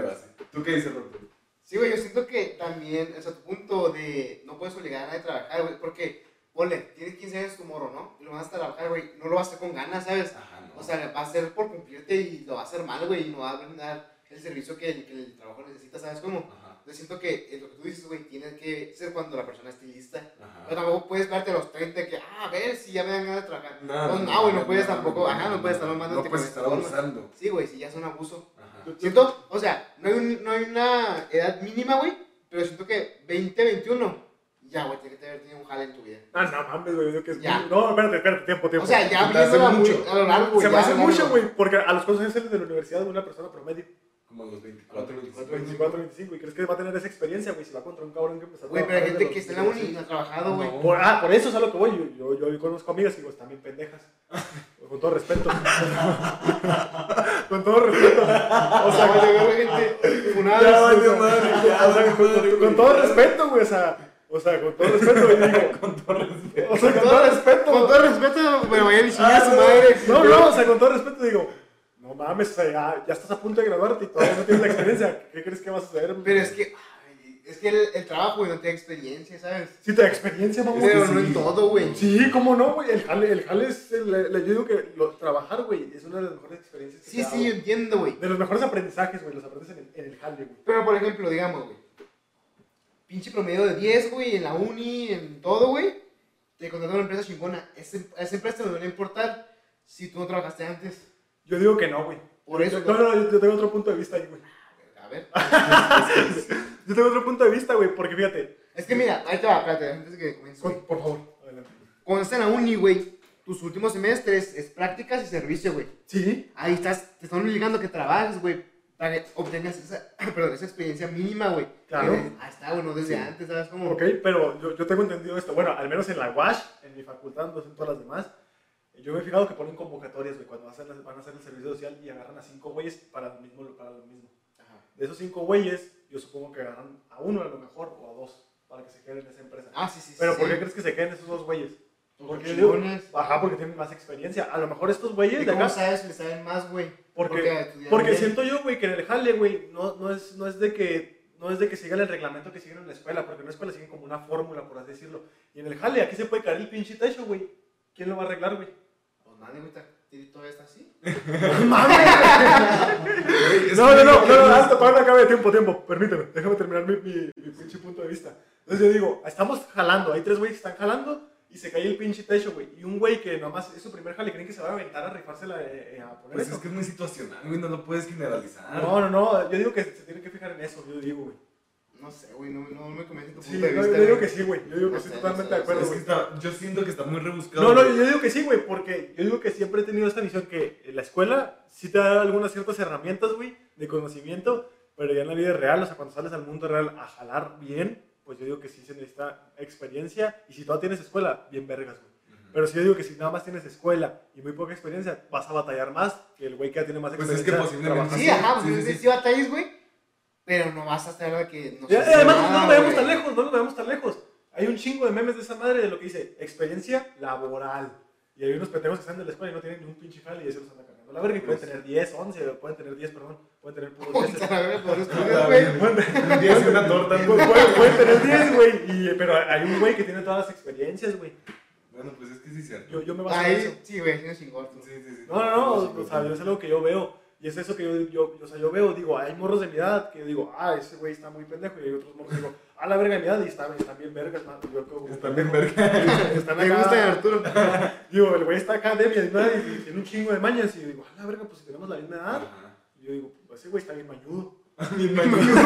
¿Tú qué dices, Roberto? Sí, güey, yo siento que también, o sea, tu punto de no puedes obligar a nadie a trabajar, güey, porque, ponle, tienes 15 años tu morro, ¿no? Y lo vas a trabajar, güey, no lo vas a hacer con ganas, ¿sabes? Ajá, no. O sea, va a ser por cumplirte y lo va a hacer mal, güey, y no va a brindar el servicio que el, que el trabajo necesita, ¿sabes cómo? Ajá, Yo siento que lo que tú dices, güey, tiene que ser cuando la persona esté lista. ajá. Pero tampoco puedes verte a los 30 que, ah, a ver si ya me dan ganas de trabajar. No, no, güey, no puedes tampoco, ajá, no puedes estar mamándote No puedes estar abusando. Sí, güey, si ya es un abuso. Ajá. Siento, o sea, no hay, un- no hay una edad mínima, güey, pero siento que 20, 21, ya, güey, tiene que haber tenido un jale en tu vida. Ah, no mames, güey, yo que es Ya. muy- No, espérate, espérate, tiempo, tiempo. O sea, ya viéndola muy mucho. a lo largo, Se me hace mucho, güey, porque a los sales de la universidad una persona promedio. Como a los 24, 25. 24, 25, y crees que va a tener esa experiencia, güey, si va contra un cabrón que empezó a Güey, pero hay gente que está en la uni y 18. no ha trabajado, güey. No. Por, ah, por eso es a lo que voy. Yo, yo, yo conozco amigas y digo, están bien pendejas. Con todo respeto. con todo respeto. O sea, güey, yo veo gente funada. Ya, sea, madre, ya, o sea, con, con todo respeto, güey. O sea, o sea, con todo respeto, güey. Digo, Con todo respeto. o sea, con todo respeto. Con todo respeto, pero vayan y chingar a su Ah, madre. No, no, o sea, con todo respeto digo, no mames, ya, ya estás a punto de graduarte y todavía no tienes la experiencia. ¿Qué crees que vas a hacer? Pero es que, ay, es que el, el trabajo, güey, no tiene experiencia, ¿sabes? Si te da experiencia, mamón. Pero sí. no en todo, güey. Sí, cómo no, güey. El jale, el jale es. el- el- yo digo que lo- trabajar, güey, es una de las mejores experiencias que Sí, te da, sí, yo entiendo, güey. De los mejores aprendizajes, güey. Los aprendes en el, en el jale, güey. Pero, por ejemplo, digamos, güey. Pinche promedio de 10, güey, en la uni, en todo, güey. Te contratan una empresa chingona. Ese- a esa empresa te va a importar si tú no trabajaste antes. Yo digo que no, güey. Por eso, No, no, yo, yo tengo otro punto de vista ahí, güey. A ver. Yo tengo otro punto de vista, güey, porque fíjate. Es que mira, ahí te va, espérate, antes de que comiences. güey. con- por favor, adelante. Cuando estás en la uni, güey, tus últimos semestres es prácticas y servicio, güey. Sí, Ahí estás, te están obligando a que trabajes, güey, para que obtengas esa, perdón, esa experiencia mínima, güey. Claro. Eh, Ahí está, güey, no desde antes, ¿sabes? Como, ok, pero yo, yo tengo entendido esto. Bueno, al menos en la WASH, en mi facultad, no sé en todas las demás. Yo me he fijado que ponen convocatorias, güey, cuando van a hacer, van a hacer el servicio social y agarran a cinco güeyes para lo mismo. Para lo mismo. Ajá. De esos cinco güeyes, yo supongo que agarran a uno a lo mejor o a dos para que se queden en esa empresa. Ah, sí, sí. Pero sí. ¿por qué crees que se queden esos dos güeyes? Porque yo digo, ajá, porque tienen más experiencia. A lo mejor estos güeyes ¿Y de cómo acá. sabes que saben más, güey? Porque, porque siento yo, güey, que en el jale, güey, no, no, es, no es de que no es de que sigan el reglamento que siguen en la escuela, porque en la escuela siguen como una fórmula, por así decirlo. Y en el jale, aquí se puede caer el pinche techo, güey. ¿Quién lo va a arreglar, güey? Güey, está- todavía está así. Güey, es No, no, no, no, no, hasta todavía no acabe tiempo, tiempo. Permíteme, déjame terminar mi, mi, mi pinche punto de vista. Entonces yo digo, estamos jalando, hay tres güeyes que están jalando y se cae el pinche techo, güey. Y un güey que nomás es su primer jale, creen que se va a aventar a rifársela eh, eh, a poner Pues eso. es que es muy situacional, güey, no lo puedes generalizar. No, no, no, yo digo que se tiene que fijar en eso, yo digo, güey. No sé, güey, no, no me convence tu punto Sí, de no, vista. yo digo que sí, güey. Yo digo que No estoy totalmente no sé, de acuerdo, yo siento que está muy rebuscado. No, no, yo digo que sí, güey, porque yo digo que siempre he tenido esta visión que la escuela sí te da algunas ciertas herramientas, güey, de conocimiento, pero ya en la vida real, o sea, cuando sales al mundo real a jalar bien, pues yo digo que sí se necesita experiencia y si todavía tienes escuela, bien vergas, güey. Pero sí yo digo que si nada más tienes escuela y muy poca experiencia, vas a batallar más que el güey que ya tiene más Pues es que experiencia. posiblemente Sí, ajá, pues Sí, sí. sí batallas, güey. Pero no vas a a que no Ya, eh, además, nada, no nos vayamos tan lejos, no nos vayamos tan lejos. Hay un chingo de memes de esa madre de lo que dice experiencia laboral. Y hay unos pendejos que están de la escuela y no tienen ni un pinche jale y eso los anda cargando. La verga, y pueden tener 10, 11, pueden tener 10, perdón, pueden tener puros 10. Ponte a la verga por los Ah, estudios, güey. Un día hace una torta. Pueden, pueden- pueden tener 10, güey. y- Pero hay un güey que tiene todas las experiencias, güey. Bueno, pues es que sí es cierto. Yo, yo me baso en eso. Sí, güey, sí, chingón. Sí, sí, sí. No, no, no, o sea, es algo que yo veo. Y es eso que yo, yo, o sea, yo veo, digo, hay morros de mi edad que yo digo, ah, ese güey está muy pendejo. Y hay otros morros que digo, ah, la verga de mi edad y están, están bien vergas, man. Yo como, Están bien verga. Están Me gusta Arturo. Digo, el güey está acá débil ¿no? y, y tiene un chingo de mañas. Y yo digo, ah, la verga, pues si tenemos la misma edad. Ajá. Y yo digo, pues ese güey está bien mañudo. Bien mañudo.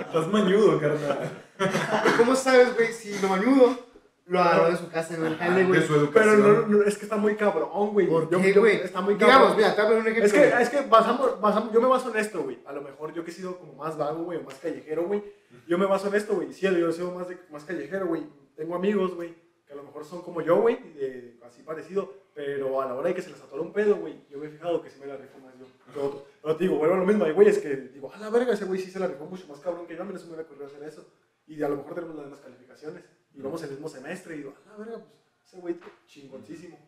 Estás mañudo, carnal. ¿Y ¿Cómo sabes, güey, si lo mañudo lo agarró de su casa en el jale, güey? De su Pero educación. no, no, es que está muy cabrón, güey. ¿Por qué, güey? Está muy cabrón. Digamos, mira, te voy a poner un ejemplo. Es que, güey. es que basamos, basamos, yo me baso en esto, güey. A lo mejor yo que he sido como más vago, güey, o más callejero, güey. Yo me baso en esto, güey. Sí, yo he sido más, de- más callejero, güey. Tengo amigos, güey, que a lo mejor son como yo, güey, así parecido. Pero a la hora de que se les atora un pedo, güey, yo me he fijado que sí me la rifo más yo que otros. Pero te digo, vuelvo a lo mismo. Hay güeyes que digo, a la verga, ese güey sí se la rifó mucho más cabrón que yo. A mí no se me hubiera ocurrido hacer eso. Y a lo mejor tenemos las mismas calificaciones. Y vamos el mismo semestre y digo, a la verga, pues ese güey chingoncísimo.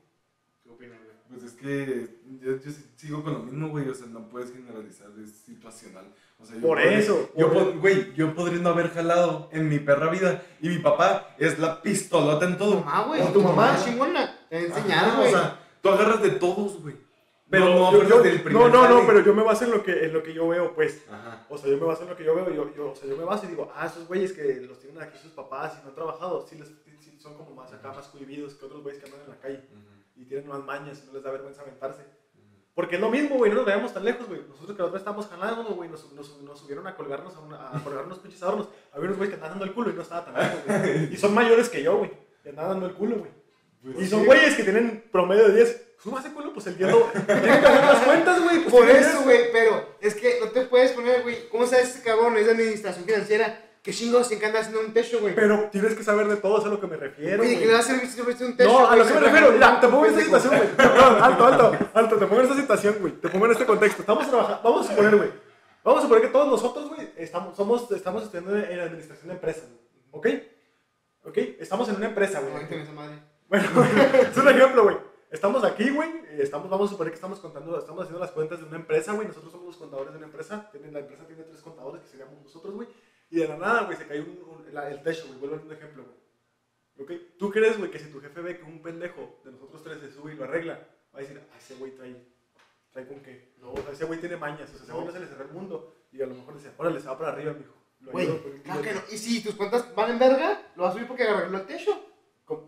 ¿Qué opinas, güey? Pues es que yo, yo sigo con lo mismo, güey. O sea, no puedes generalizar, es situacional. O sea, yo Por podría- eso, Yo, por pod- güey, yo podría no haber jalado en mi perra vida. Y mi papá es la pistolota en Tu todo. mamá, güey, O tu mamá chingona. Te enseñaron, güey. O sea, tú agarras de todos, güey. Pero no, no, yo- del primer no, no, no, pero yo me baso en lo que, en lo que yo veo, pues. Ajá. O sea, yo me baso en lo que yo veo. Yo, yo, o sea, yo me baso y digo, ah, esos güeyes que los tienen aquí sus papás y no han trabajado, sí, les, sí son como más acá, más cohibidos que otros güeyes que andan en la calle y tienen más mañas y no les da vergüenza aventarse. Porque es lo mismo, güey, no nos veamos tan lejos, güey. Nosotros que la otra estábamos jalando, güey, nos, nos, nos subieron a colgarnos a, una, a colgar unos pinches adornos. Había unos güeyes que andaban dando el culo y no estaba tan lejos, güey. Y son mayores que yo, güey. Y andaban dando el culo, güey. Pues Y sí. son güeyes que tienen promedio de 10. Suba ese culo, pues el día lo... Tienen que hacer las cuentas, güey. Pues Por tiene eso, 10. güey, pero es que no te puedes poner, güey. ¿Cómo sabes este cabrón? Es de administración financiera. ¿Qué chingados se encanta haciendo un techo, güey? Pero tienes que saber de todo, eso es a lo que me refiero. Oye. ¿qué le va a hacer si un techo? No, a lo que me refiero, mira, te pongo en esta situación, güey. Alto, alto, alto, te pongo en esta situación, güey. Te pongo en este contexto. Estamos trabajando, vamos a suponer, güey. Vamos a suponer que todos nosotros, güey, estamos, somos, estamos estudiando en administración de empresas. ¿ok? ¿Ok? Estamos en una empresa, güey. Bueno, es un ejemplo, güey. Estamos aquí, güey. Estamos, vamos a suponer que estamos contando, estamos haciendo las cuentas de una empresa, güey. Nosotros somos los contadores de una empresa. La empresa tiene tres contadores que seríamos nosotros, güey. Y de la nada, güey, se cayó un, un- la- el techo, güey. Vuelvo a un ejemplo, güey. ¿Ok? ¿Tú crees, güey, que si tu jefe ve que un pendejo de nosotros tres se sube y lo arregla, va a decir, ah, ese güey trae, trae con qué? No, o sea, ese güey tiene mañas. O sea, ese güey no se le cerró el mundo. Y a lo mejor dice, órale, se va para arriba, mijo. Güey, claro que billete". no. Y si tus cuentas van en verga, lo vas a subir porque arregló el techo.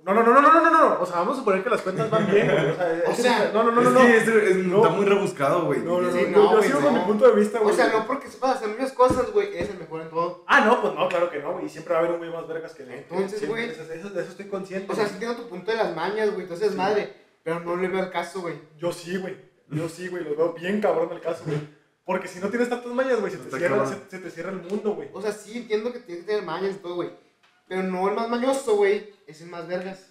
No, no, no, no, no, no, no, no. O sea, vamos a suponer que las cuentas van bien, güey. O sea, O es- sea, no, no, no, no. es no. que es- es- No. está muy rebuscado, güey. No, no, no. Sí, yo- no, sigo no. con mi punto de vista, O güey. sea, no porque sepas hacer muchas cosas, güey, eres el mejor en todo. Ah, no, pues no, claro que no, güey. Siempre va a haber un güey más vergas que de Entonces, güey. Eso, eso- de eso estoy consciente. O sea, sí entiendo tu punto de las mañas, güey, entonces Sí. madre. Pero no le veo el caso, güey. Yo sí, güey. Yo sí, güey. Lo veo bien cabrón el caso, güey. Porque si no tienes tantas mañas, güey, se, te cierra- se, se te cierra el mundo, güey. O sea, sí entiendo que tienes que tener mañas y todo, güey. Pero no el más mañoso, güey, es el más vergas.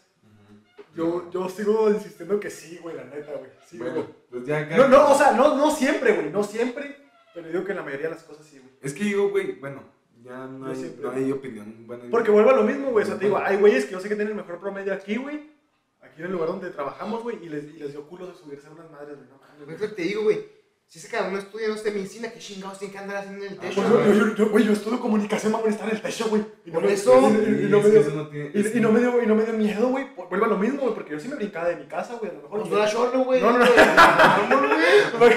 Yo, yo sigo insistiendo que sí, güey, la neta, güey. Sí, Bueno, güey. pues ya acá. No, no, o sea, no, no siempre, güey. No siempre. Pero digo que en la mayoría de las cosas sí, güey. Es que digo, güey, bueno, ya no hay, siempre- no hay opinión. Bueno, Porque vuelvo a lo mismo, güey. O sea, te digo, hay güeyes que yo sé que tienen el mejor promedio aquí, güey. Aquí en el lugar donde trabajamos, güey. Y les, y les dio culo de subirse a unas madres, güey. No mames, güey. te digo, güey. Si ese cabrón estudia, no sé, medicina, ¿qué chingados tiene que andar haciendo en el techo, Pues yo, güey? yo, yo, güey, yo estudio comunicación, mamá, estar en el techo, güey. Y no eso- y- no me dio- no y- no me dio, y no me dio miedo, güey. Pues Vuelvo a lo mismo, güey, porque yo sí me brincaba de mi casa, güey. A lo mejor. Pues no era solo, güey. No, no, no. No,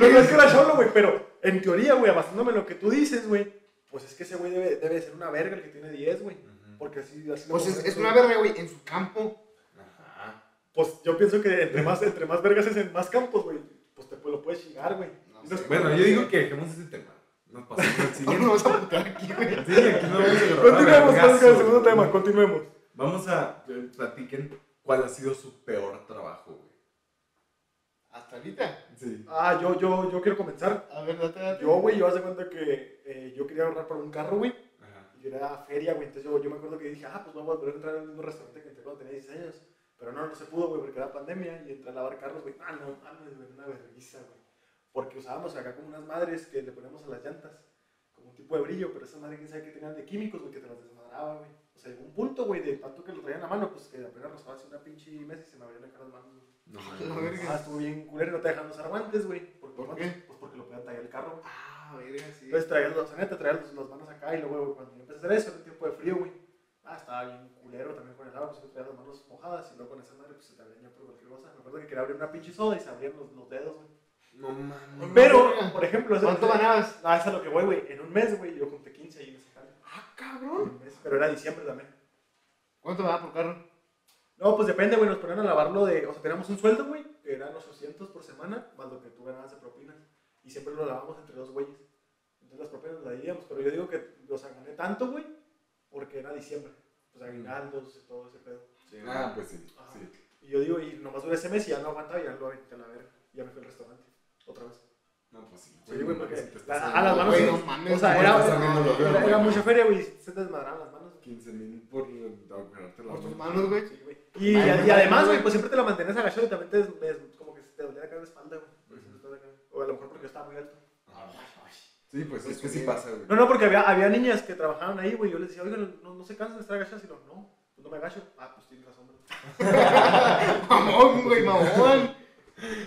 no, no es que era solo, güey, pero en teoría, güey, basándome en lo que tú dices, güey, pues es que ese güey debe, debe ser una verga el que tiene 10, güey. Porque así, así Pues es, es una verga, güey, en su campo. Ajá. Pues yo pienso que entre más, entre más vergas es en más campos, güey, pues te pues, lo puedes chingar, güey. No Entonces. Bueno, yo digo que dejemos ese tema. Nos pasamos al No siguiente. nos vamos a aquí, güey. Sí, aquí no vamos a grabar Continuemos con el segundo tema, continuemos. Vamos a eh, platiquen cuál ha sido su peor trabajo, güey. Hasta ahorita. Sí. Ah, yo, yo, yo quiero comenzar. A ver, date, date. Yo, güey, yo hace cuenta que eh, yo quería ahorrar para un carro, güey. Ajá. Y era feria, güey. Entonces yo, yo me acuerdo que dije, ah, pues vamos a poder entrar al mismo restaurante que entré cuando tenía 16 años. Pero no, no se pudo, güey, porque era pandemia y entré a lavar carros, güey. Ah, no, mames, güey, una vergüenza, güey. Porque usábamos acá como unas madres que le poníamos a las llantas, como un tipo de brillo, pero esa madre, quién sabe qué tenían de químicos, güey, que te las desmadraba, güey. O sea, llegó un punto, güey, de tanto que lo traían a mano, pues que apenas rozaba así una pinche mesa y se me abrían acá las manos, güey. No, verga. Ah, estuvo bien culero, no te dejaban usar guantes, güey. ¿Por, qué? Pues porque lo podían tallar el carro. Ah, verga, sí. Entonces traías los, neta, traías los- las manos acá y luego, güey, cuando yo empecé a hacer eso, era un tiempo de frío, güey. Ah, estaba bien culero también con el agua, pues yo traía las manos mojadas y luego con esa madre, pues se te abrían ya por cualquier cosa. Me acuerdo que quería abrir una pinche soda y se abrían los, los dedos, güey. No mames. Pero, por ejemplo, ese- ¿Cuánto ganabas? Ah, es a lo que voy, güey. En un mes, güey, yo junté 15 ahí en ese jale. Ah, En cabrón. un mes, Pero era diciembre también. ¿Cuánto va por carro? No, pues depende, güey. Nos ponían a lavarlo de. O sea, teníamos un sueldo, güey, que eran 800 por semana, más lo que tú ganabas de propinas. Y siempre lo lavamos entre dos güeyes. Entonces las propinas las dividíamos. Pero yo digo que, o sea, gané tanto, güey, porque era diciembre. Pues aguinaldos y todo ese pedo. Ah, pues sí. Sí. Y yo digo, y nomás duré ese mes y ya no aguantaba y ya lo aventé a la verga. Y ya me fui al restaurante. Otra vez. No, pues sí. Sí, güey, porque a las manos. Güey, sí. no mames, o sea, güey, era, era, era güey. mucha feria, güey. Se te desmadraban las manos. 15 mil por agujerarte la Por tus mano. manos, güey. Sí, güey. Y, Ay, y güey, además, güey. güey, pues siempre te la mantenías agachado y también te, como que te dolía acá la espalda, güey. O a lo mejor porque yo estaba muy alto. Sí, pues Pues es que sí sí. pasa, güey. No, no, porque había, había niñas que trabajaban ahí, güey. Yo les decía, oigan, no, no se cansan de estar agachadas. Y no, no, pues no me agacho. Ah, pues tienes razón, güey. Mamón, güey, mamón.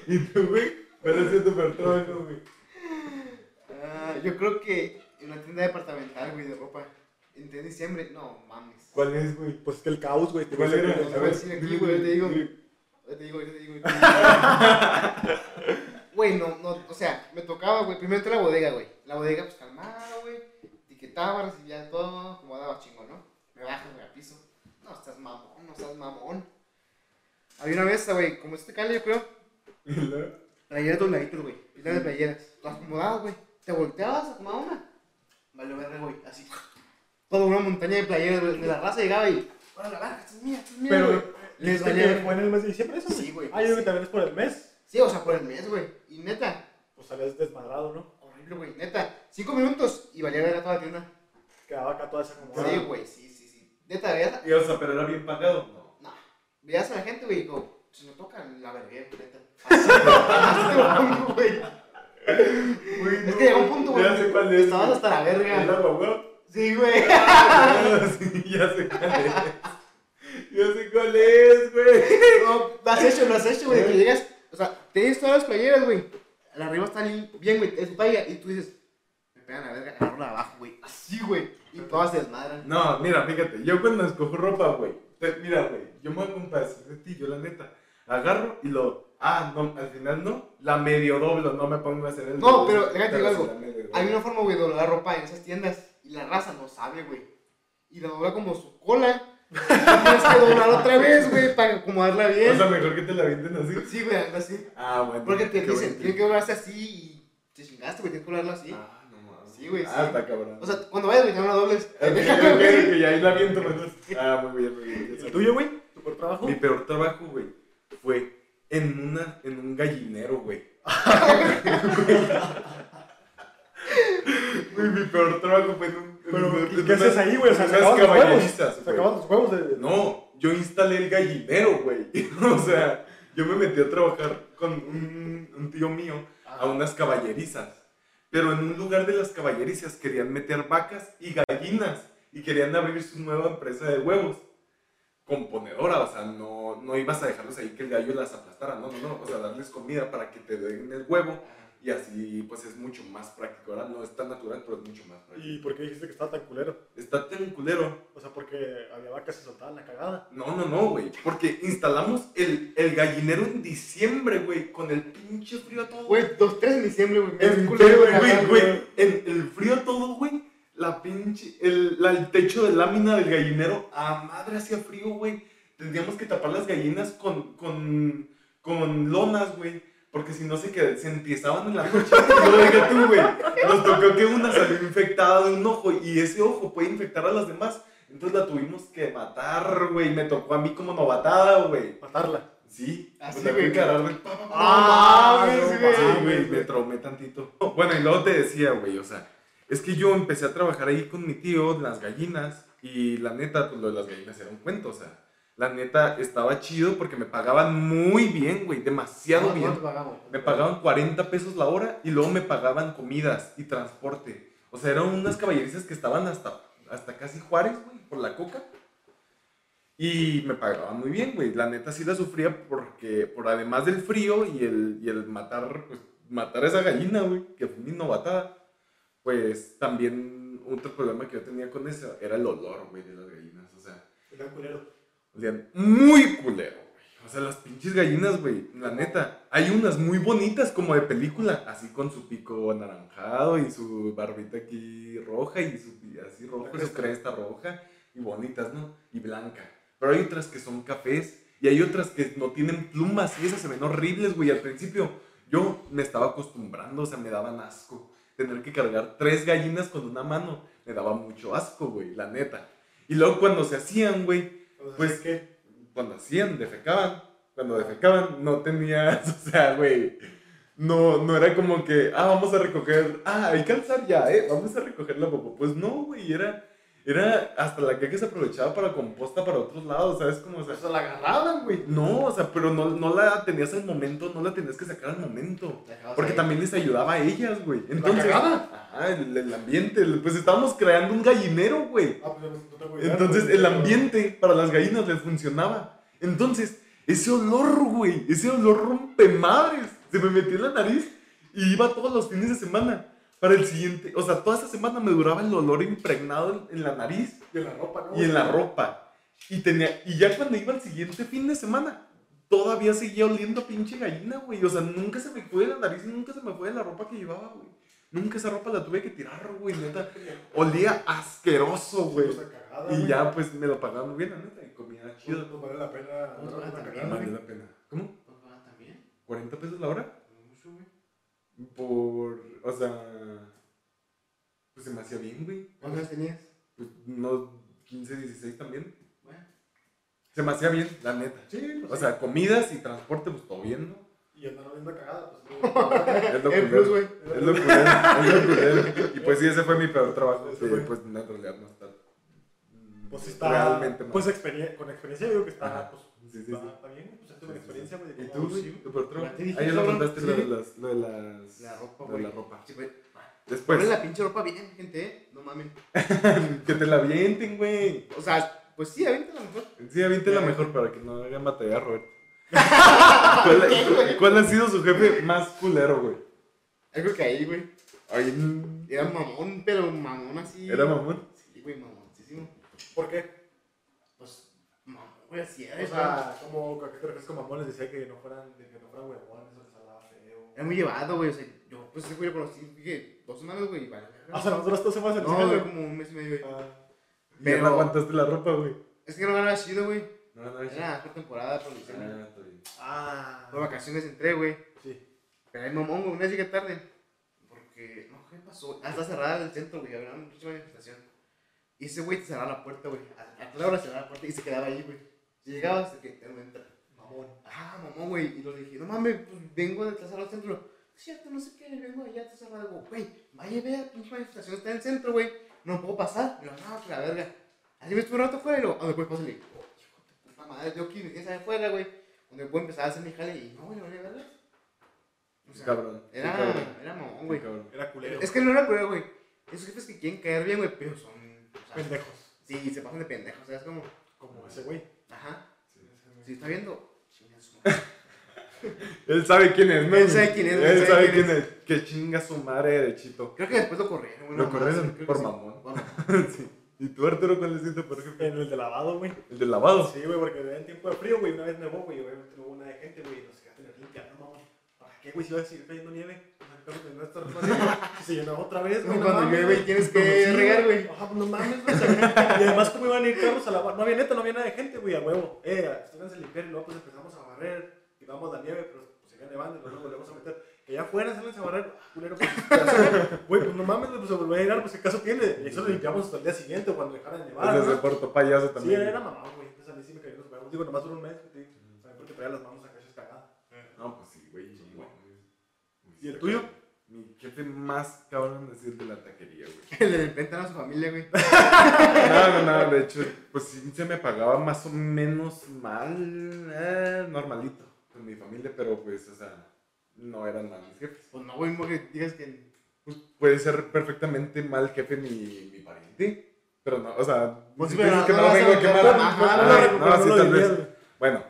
Y tú, güey, parece tu peor trabajo, güey. Ah, yo creo que en una tienda departamental, güey, de ropa. En diciembre, no mames. ¿Cuál es, güey? Pues es que el caos, güey. ¿Cuál era? a decir aquí, güey, yo te digo. te digo, yo te digo. Güey, no, no, o sea, me tocaba, güey, primero entré a la bodega, güey. La bodega, pues calmada, güey. Etiquetaba, recibía todo, acomodaba chingón, ¿no? Me bajas, güey, al piso. No, estás mamón, no estás mamón. Había una vez, güey, como este cale, yo creo. Playeras dobladitas, güey. Pilas de playeras. Las acomodabas, güey. Te volteabas, acomodaba una. Vale, verga, güey. Así. Toda una montaña de playeras, güey. De la raza llegaba y. Órale, la verga, esta es mía, esta es mía, Pero, güey. Les ¿viste valía. que fue en el mes de diciembre eso? Sí, güey, Ah, yo creo que también es por el mes. Sí, o sea, por el mes, güey. Y neta, Pues salías desmadrado, ¿no? horrible, güey. Neta, cinco minutos y valía verga toda la tienda. Quedaba acá toda esa como. Sí, güey, sí, sí, sí. Neta, veías, Y, o sea, pero era bien pagado. No. no, veías a la gente, güey, y digo, si me tocan la verga, neta. Así, güey. Es que llegó un punto, güey. Ya sé cuál es. Estabas hasta la ¿Es la verga. Sí, güey. Ah, sí, ya sé cuál es. Ya sé cuál es, güey. No, lo has hecho, lo has hecho, güey. Que llegas, o sea, tienes todas las playeras, güey. La arriba está bien, güey, es talla. Y tú dices, me pegan la verga, agarro la de abajo, güey. Así, güey. Y todas se desmadran. No, mira, fíjate, yo cuando escojo ropa, güey, te- mira, güey, yo me voy a ti, yo la neta, agarro y lo, ah, no, al final no, la medio doblo, no me pongo a hacer el No, pero déjate digo algo. Hay una forma, güey, de doblar ropa en esas tiendas. Y la raza no sabe, güey. Y la dobla como su cola. Tienes que doblar otra vez, güey, para acomodarla bien. O sea, mejor que te la vienten así. sí, güey, anda así. Ah, bueno. Porque te dicen, tiene que doblarse así y te chingaste, güey, tienes que doblarla así. Ah, no mames. Sí, güey, Ah, sí. está cabrón. O sea, cuando vayas, güey, ya no la dobles. Ok, ok, Déjame, güey. ok, ya ahí la viento mejor. Ah, muy bien, muy bien. ¿El tuyo, güey? ¿Tu por trabajo? Mi peor trabajo, güey, fue en una, en un gallinero, güey. Güey, mi peor trabajo fue en un... Pero, una- ¿y en ¿qué haces ahí, güey? O sea, en se acaban los huevos. Se acaban los huevos de. No, yo instalé el gallinero, güey. O sea, yo me metí a trabajar con un, un tío mío a unas caballerizas. Pero en un lugar de las caballerizas querían meter vacas y gallinas. Y querían abrir su nueva empresa de huevos. Componedora, o sea, no, no ibas a dejarlos ahí que el gallo las aplastara. No, no, no. O sea, darles comida para que te den el huevo. Y así, pues es mucho más práctico. Ahora no es tan natural, pero es mucho más práctico. ¿Y por qué dijiste que estaba tan culero? Está tan culero O sea, porque había vacas y soltaban la cagada. No, no, no, güey. Porque instalamos el, el gallinero en diciembre, güey. Con el pinche frío a todo. Güey, dos, tres de diciembre, güey. En culero, güey, güey. En el frío a todo, güey. La pinche. El, la- el techo de lámina del gallinero. A madre hacía frío, güey. Tendríamos que tapar las gallinas con. con. con lonas, güey. Porque si no se, qued- se empiezaban en la noche. No, deja tú, güey. Nos tocó que una salió infectada de un ojo. Y ese ojo puede infectar a las demás. Entonces la tuvimos que matar, güey. Me tocó a mí como novatada, güey. Matarla. Sí, Así, pues la güey. Ah, güey. Sí, güey, me traumé tantito. Bueno, y luego te decía, güey, o sea, es que yo empecé a trabajar ahí con mi tío, las gallinas, y la neta, pues lo de las gallinas era un cuento, o sea, la neta estaba chido porque me pagaban muy bien, güey, demasiado ¿Cuánto- bien. pagamos? Me pagaban 40 pesos la hora y luego me pagaban comidas y transporte. O sea, eran unas caballerizas que estaban hasta, hasta casi Juárez, güey, por la coca. Y me pagaban muy bien, güey. La neta sí la sufría porque, por además del frío y el, y el matar, pues, matar a esa gallina, güey, que fue mi novatada, pues también otro problema que yo tenía con eso era el olor, güey, de las gallinas. O sea, Era culero. Muy culero, güey. O sea, las pinches gallinas, güey, la neta. Hay unas muy bonitas como de película, así con su pico anaranjado y su barbita aquí roja y su así rojo y su cresta roja y bonitas, ¿no? Y blanca. Pero hay otras que son cafés y hay otras que no tienen plumas y esas se ven horribles, güey. Al principio yo me estaba acostumbrando, o sea, me daban asco. Tener que cargar tres gallinas con una mano me daba mucho asco, güey, la neta. Y luego cuando se hacían, güey, pues ¿qué? cuando hacían, defecaban. Cuando defecaban, no tenías, o sea, güey. No, no era como que, ah, vamos a recoger, ah, hay que alzar ya, eh, vamos a recoger la popó. Pues no, güey, era, era hasta la que se aprovechaba para composta para otros lados, ¿sabes? Como, o sea, sea, la agarraban, güey. no, o sea, pero no, no la tenías al momento, no la tenías que sacar al momento. Porque también les ayudaba a ellas, güey. Entonces, ajá, el, el ambiente, pues estábamos creando un gallinero, güey. Ah, pues no idea, Entonces el ambiente para las gallinas les funcionaba. Entonces, ese olor, güey, ese olor rompe madres. Se me metió en la nariz y iba todos los fines de semana. Para el siguiente, o sea, toda esa semana me duraba el olor impregnado en, en la nariz Y en la ropa, ¿no? y en la ropa. Y, tenía, y ya cuando iba al siguiente fin de semana, todavía seguía oliendo a pinche gallina, güey. O sea, nunca se me fue de la nariz y nunca se me fue de la ropa que llevaba, güey. Nunca esa ropa la tuve que tirar, güey, neta. Olía asqueroso, güey. Y güey. ya, pues me lo pagaban muy bien, la neta, y comía Pues, chido. pues, vale la pena. Pues, una vale. Vale la pena. ¿Cómo? Pues van también. ¿40 pesos la hora? Mucho, güey. Por. O sea. Pues se me hacía bien, güey. ¿Cuántos años tenías? Pues no, 15, 16 también. Bueno. Se me hacía bien, la neta. Sí, pues O sí. sea, comidas y transporte, pues todo bien, ¿no? Y andar oliendo a cagada, pues. no. Es lo El culero. plus, güey. Es lo culero, es lo culero. Y pues sí, ese fue mi peor trabajo. Ese que, fue. pues en realidad no Pues está. Realmente mal. Pues experien- con experiencia digo que está. Ajá. Pues, Sí, sí, está, sí. está bien, pues sí, experiencia, güey. ¿Y tú, sí, ¿Tu peor trabajo? Ya Ah, lo contaste lo de las. Lo de las. La ropa, güey. la ropa. Sí, güey. Después. Ponle la pinche ropa bien, gente, ¿eh? No mames. que te la avienten, güey. O sea, pues sí, ahorita a lo mejor. Sí, aviéntela mejor para que no hagan batallar a Robert. ¿Cuál, cuál ha sido su jefe más culero, güey? Yo creo que ahí, güey. Ay, Era mamón, pero mamón así. ¿Era mamón? Sí, güey, mamoncísimo. ¿Por qué? Pues, mamón, güey, así era. O sea, como ¿a qué te refieres con mamón? Les decía que no fueran, de que no fueran huevones o les hablaba feo. Era muy llevado, güey. O sea, yo, pues ese güey lo conocí, dije, dos semanas, güey, y vale. O sea, nosotros dos semanas en No, güey, como un mes y medio, güey. Ah, Y ya Pero- no aguantaste la ropa, güey. Es que no ganaba chido, güey. No, no, Era por temporada, por diciembre. Ah. Ah. Por vacaciones entré, güey. Sí. Pero ahí mamón, güey, una vez llegué tarde. Porque, no, ¿qué pasó? Ah, está cerrada el centro, güey, había una mucha manifestación. Y ese güey te cerraba la puerta, güey. A, a hora cerraba la puerta y se quedaba ahí, güey. Si llegabas, de que no entra. Mamón. Ah, mamón, güey. Y lo dije, no mames, pues vengo de Tazara al centro. Cierto, no sé qué, vengo allá a Tazara. Digo, güey, vaya a ver, pinche manifestación está en el centro, güey. No puedo pasar. Y yo, no, que la verga. Así me estuve un rato afuera y lo, ah, después pásale. Oh, hijo de puta madre, yo aquí me tienes ahí afuera, güey. Donde puedo empezar a hacer mi jale y no, güey, no verga. O sea, cabrón. sí, Era, cabrón, era mamón, güey. cabrón. Era culero. Es que no era culero, güey. Esos jefes que quieren caer bien, güey, pero son. Sea, Pendejos. Sí, se pasan de pendejos, o sea, es como. Como ese güey. Ajá. Sí. Si está viendo, chinga su madre. Él sabe quién es, ¿no? Él sabe quién es, Él él sabe quién es. Que chinga su madre derechito. Creo que después lo corrieron, güey. Lo no, corrieron por sí. mamón. Sí. ¿Y tú, Arturo, cuál es tu peor jefe? En el de lavado, güey. El del lavado. Sí, güey, porque en tiempo de frío, güey, una vez nevó, güey, obviamente no hubo una de gente, güey, y nos quedaste tener limpiando, mamá. ¿Para qué, güey, si iba a seguir cayendo nieve? No está se llenó otra vez, güey. Como no cuando mames, llueve y tienes Como que sí, regar, güey. Pues no mames, güey. Y además, ¿cómo iban a ir carros a lavar? No había neta, no había nada de gente, güey, a huevo. Eh, estudiantes a limpiar y luego pues empezamos a barrer, quitábamos la nieve, pero pues seguía nevando y luego volvemos a meter. Que ya afuera salen a barrer, ah, culero, pues, güey, pues no mames, güey, pues se volvió a llenar, pues qué caso tiene. Y eso lo limpiamos hasta el día siguiente cuando dejara de nevar. Ese ¿no? portó payaso Sí, también. era mamá, güey. Entonces a mí sí me cayó los huevos. Digo, nomás duró un mes, güey. Porque traía las manos acá hechas cagadas. No, pues sí, güey. Sí, no güey. mames. ¿Y el tuyo? Mi jefe más cabrón es el de la taquería, güey. El de repente a su familia, güey. No, no, no, de hecho, pues sí se me pagaba más o menos mal, eh, normalito, con mi familia, pero pues, o sea, no eran mal mis jefes. Pues no, güey, mo que digas que. Pues puede ser perfectamente mal jefe mi, mi pariente, pero no, o sea, Pues si pero que no a quemar, no, no, no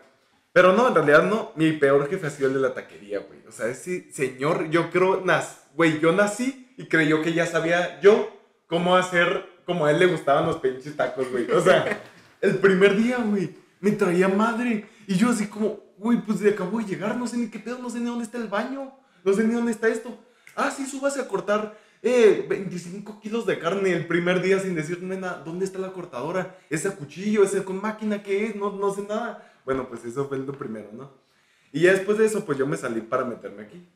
pero no, en realidad no, mi peor jefe ha sido el de la taquería, güey. O sea, ese señor, yo creo, nas, güey, yo nací y creyó que ya sabía yo cómo hacer, como a él le gustaban los pinches tacos, güey. O sea, el primer día, güey, me traía madre. Y yo así como, güey, pues de acabo de llegar, no sé ni qué pedo, no sé ni dónde está el baño, no sé ni dónde está esto. Ah, sí, súbase a cortar eh, 25 kilos de carne el primer día sin decirme nada. ¿Dónde está la cortadora? ¿Ese cuchillo? ¿Ese con máquina qué es? No, no sé nada. Bueno, pues eso fue lo primero, ¿no? Y ya después de eso, pues yo me salí para meterme aquí.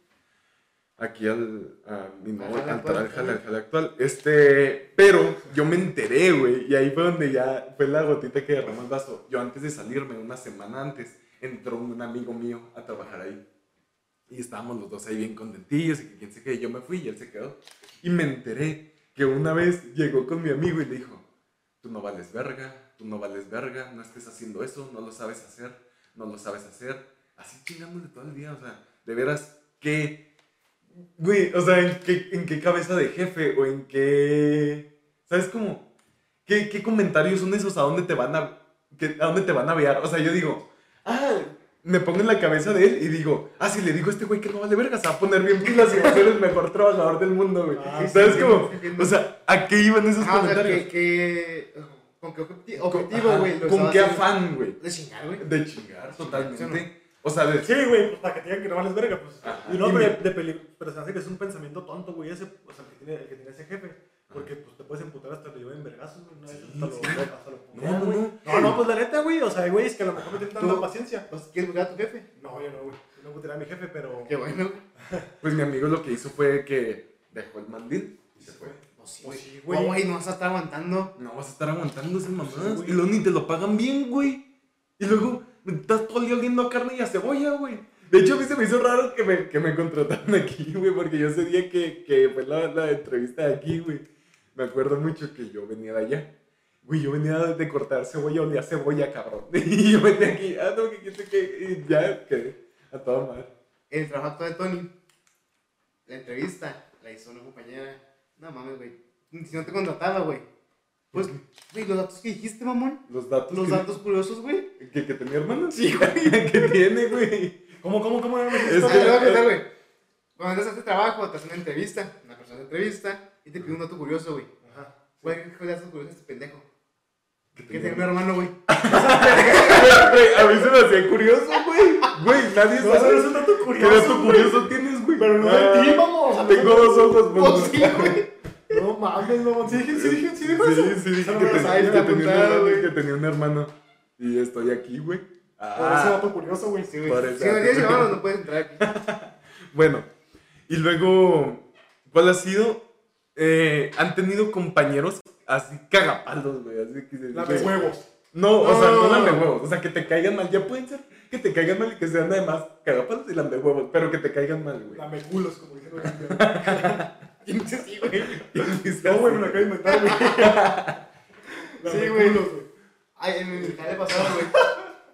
Aquí al, a mi nuevo, Al al, actual, al jale- al jale actual. Este, pero yo me enteré, güey. Y ahí fue donde ya fue la gotita que derramó el vaso. Yo antes de salirme, una semana antes, entró un amigo mío a trabajar ahí. Y estábamos los dos ahí bien contentillos y que quién sé qué. Yo me fui y él se quedó. Y me enteré que una vez llegó con mi amigo y le dijo, tú no vales verga, tú no vales verga, no estés haciendo eso, no lo sabes hacer, no lo sabes hacer. Así chingándole todo el día, o sea, de veras, ¿qué? Güey, o sea, ¿en qué, en qué cabeza de jefe o en qué... ¿Sabes cómo? ¿Qué, qué comentarios son esos? ¿A dónde te van a... ¿A dónde te van a vear? O sea, yo digo, ah, me pongo en la cabeza de él y digo, ah, si le digo a este güey que no vale verga, se va a poner bien pilas y va a ser el mejor trabajador del mundo, güey. Ah, ¿Sabes sí, cómo? sí, sí, O sea, ¿a qué iban esos Ah, o sea, comentarios? que, que, ¿Con qué objeti- objetivo, güey? ¿Con qué afán, güey? De chingar, güey. De chingar, ¿sí o totalmente. O sea, de... Sí, güey, pues para que te digan que no vales verga, pues. Ajá. Y no, Y pero, me- de peli- pero se me hace que es un pensamiento tonto, güey, ese, o sea, el que tiene, el que tiene ese jefe. Porque pues te puedes emputar hasta que lleven vergazos, güey. Sí, hasta lo, sí. hasta lo No, putean, no, güey. no. No, no, pues la neta, güey. O sea, hay güeyes que a lo mejor no tienen tanta Tú- paciencia. Pues, ¿Quieres buscar a tu jefe? No, yo no, güey. Yo no putearía a mi jefe, pero. Qué bueno, güey. Pues mi amigo lo que hizo fue que dejó el mandil y se fue. Pues sí, güey. sí, Güey, güey. güey, no vas a estar aguantando. No vas a estar aguantando esas mamadas. Sí, y luego ni te lo pagan bien, güey. Y luego estás todo el día oliendo a carne y a cebolla, güey. De hecho, a mí se me hizo raro que me, que me contrataran aquí, güey, porque yo ese día que, que fue la, la entrevista de aquí, güey, me acuerdo mucho que yo venía de allá. Güey, yo venía de cortar cebolla, olía cebolla, cabrón. Y yo venía aquí, ah, no, que quién sé qué, y ya quedé a toda madre. El trabajo de Tony, la entrevista la hizo una compañera. No mames, güey. Si no te contrataba, güey. Pues, güey, los datos que dijiste, mamón. Los datos. Los que, datos curiosos, güey. Que, que tenía hermano. Sí, güey. que tiene, güey. ¿Cómo, cómo, cómo era Es Ah, que- contar, güey. Cuando entras a este trabajo, te hacen una entrevista. Una persona te entrevista y te pide un dato curioso, güey. Ajá. Güey, ¿qué dato curioso este pendejo? Que tenía tiene un hermano, güey. Güey, a mí se me hacía curioso, güey. Güey, nadie No, sabe. es un dato ¿Qué curioso. dato güey. curioso tienes, güey? Pero no Ah, de ti, vamos. Tengo no- dos ojos, pues. Oh, sí, güey. No mames, no. Sí, sí, sí, sí, Sí, eso. sí, dije que, me ten- que tenía un hermano, güey. que tenía un hermano. Y estoy aquí, güey. Por ese Ah, dato curioso, güey. Sí, güey. Si tienes hermanos, no puedes entrar aquí. bueno. Y luego, ¿cuál ha sido? Eh, han tenido compañeros así cagapalos, güey. Así que güey. huevos. No, o sea, no lame huevos. O sea, que te caigan mal. Ya pueden ser que te caigan mal y que sean además cagapalos y lame huevos. Pero que te caigan mal, güey. La meculos, como dijeron. ¿Quién dice así, güey? No, güey, me lo acabo de inventar, güey. Sí, güey. Ay, en el jale pasado, güey.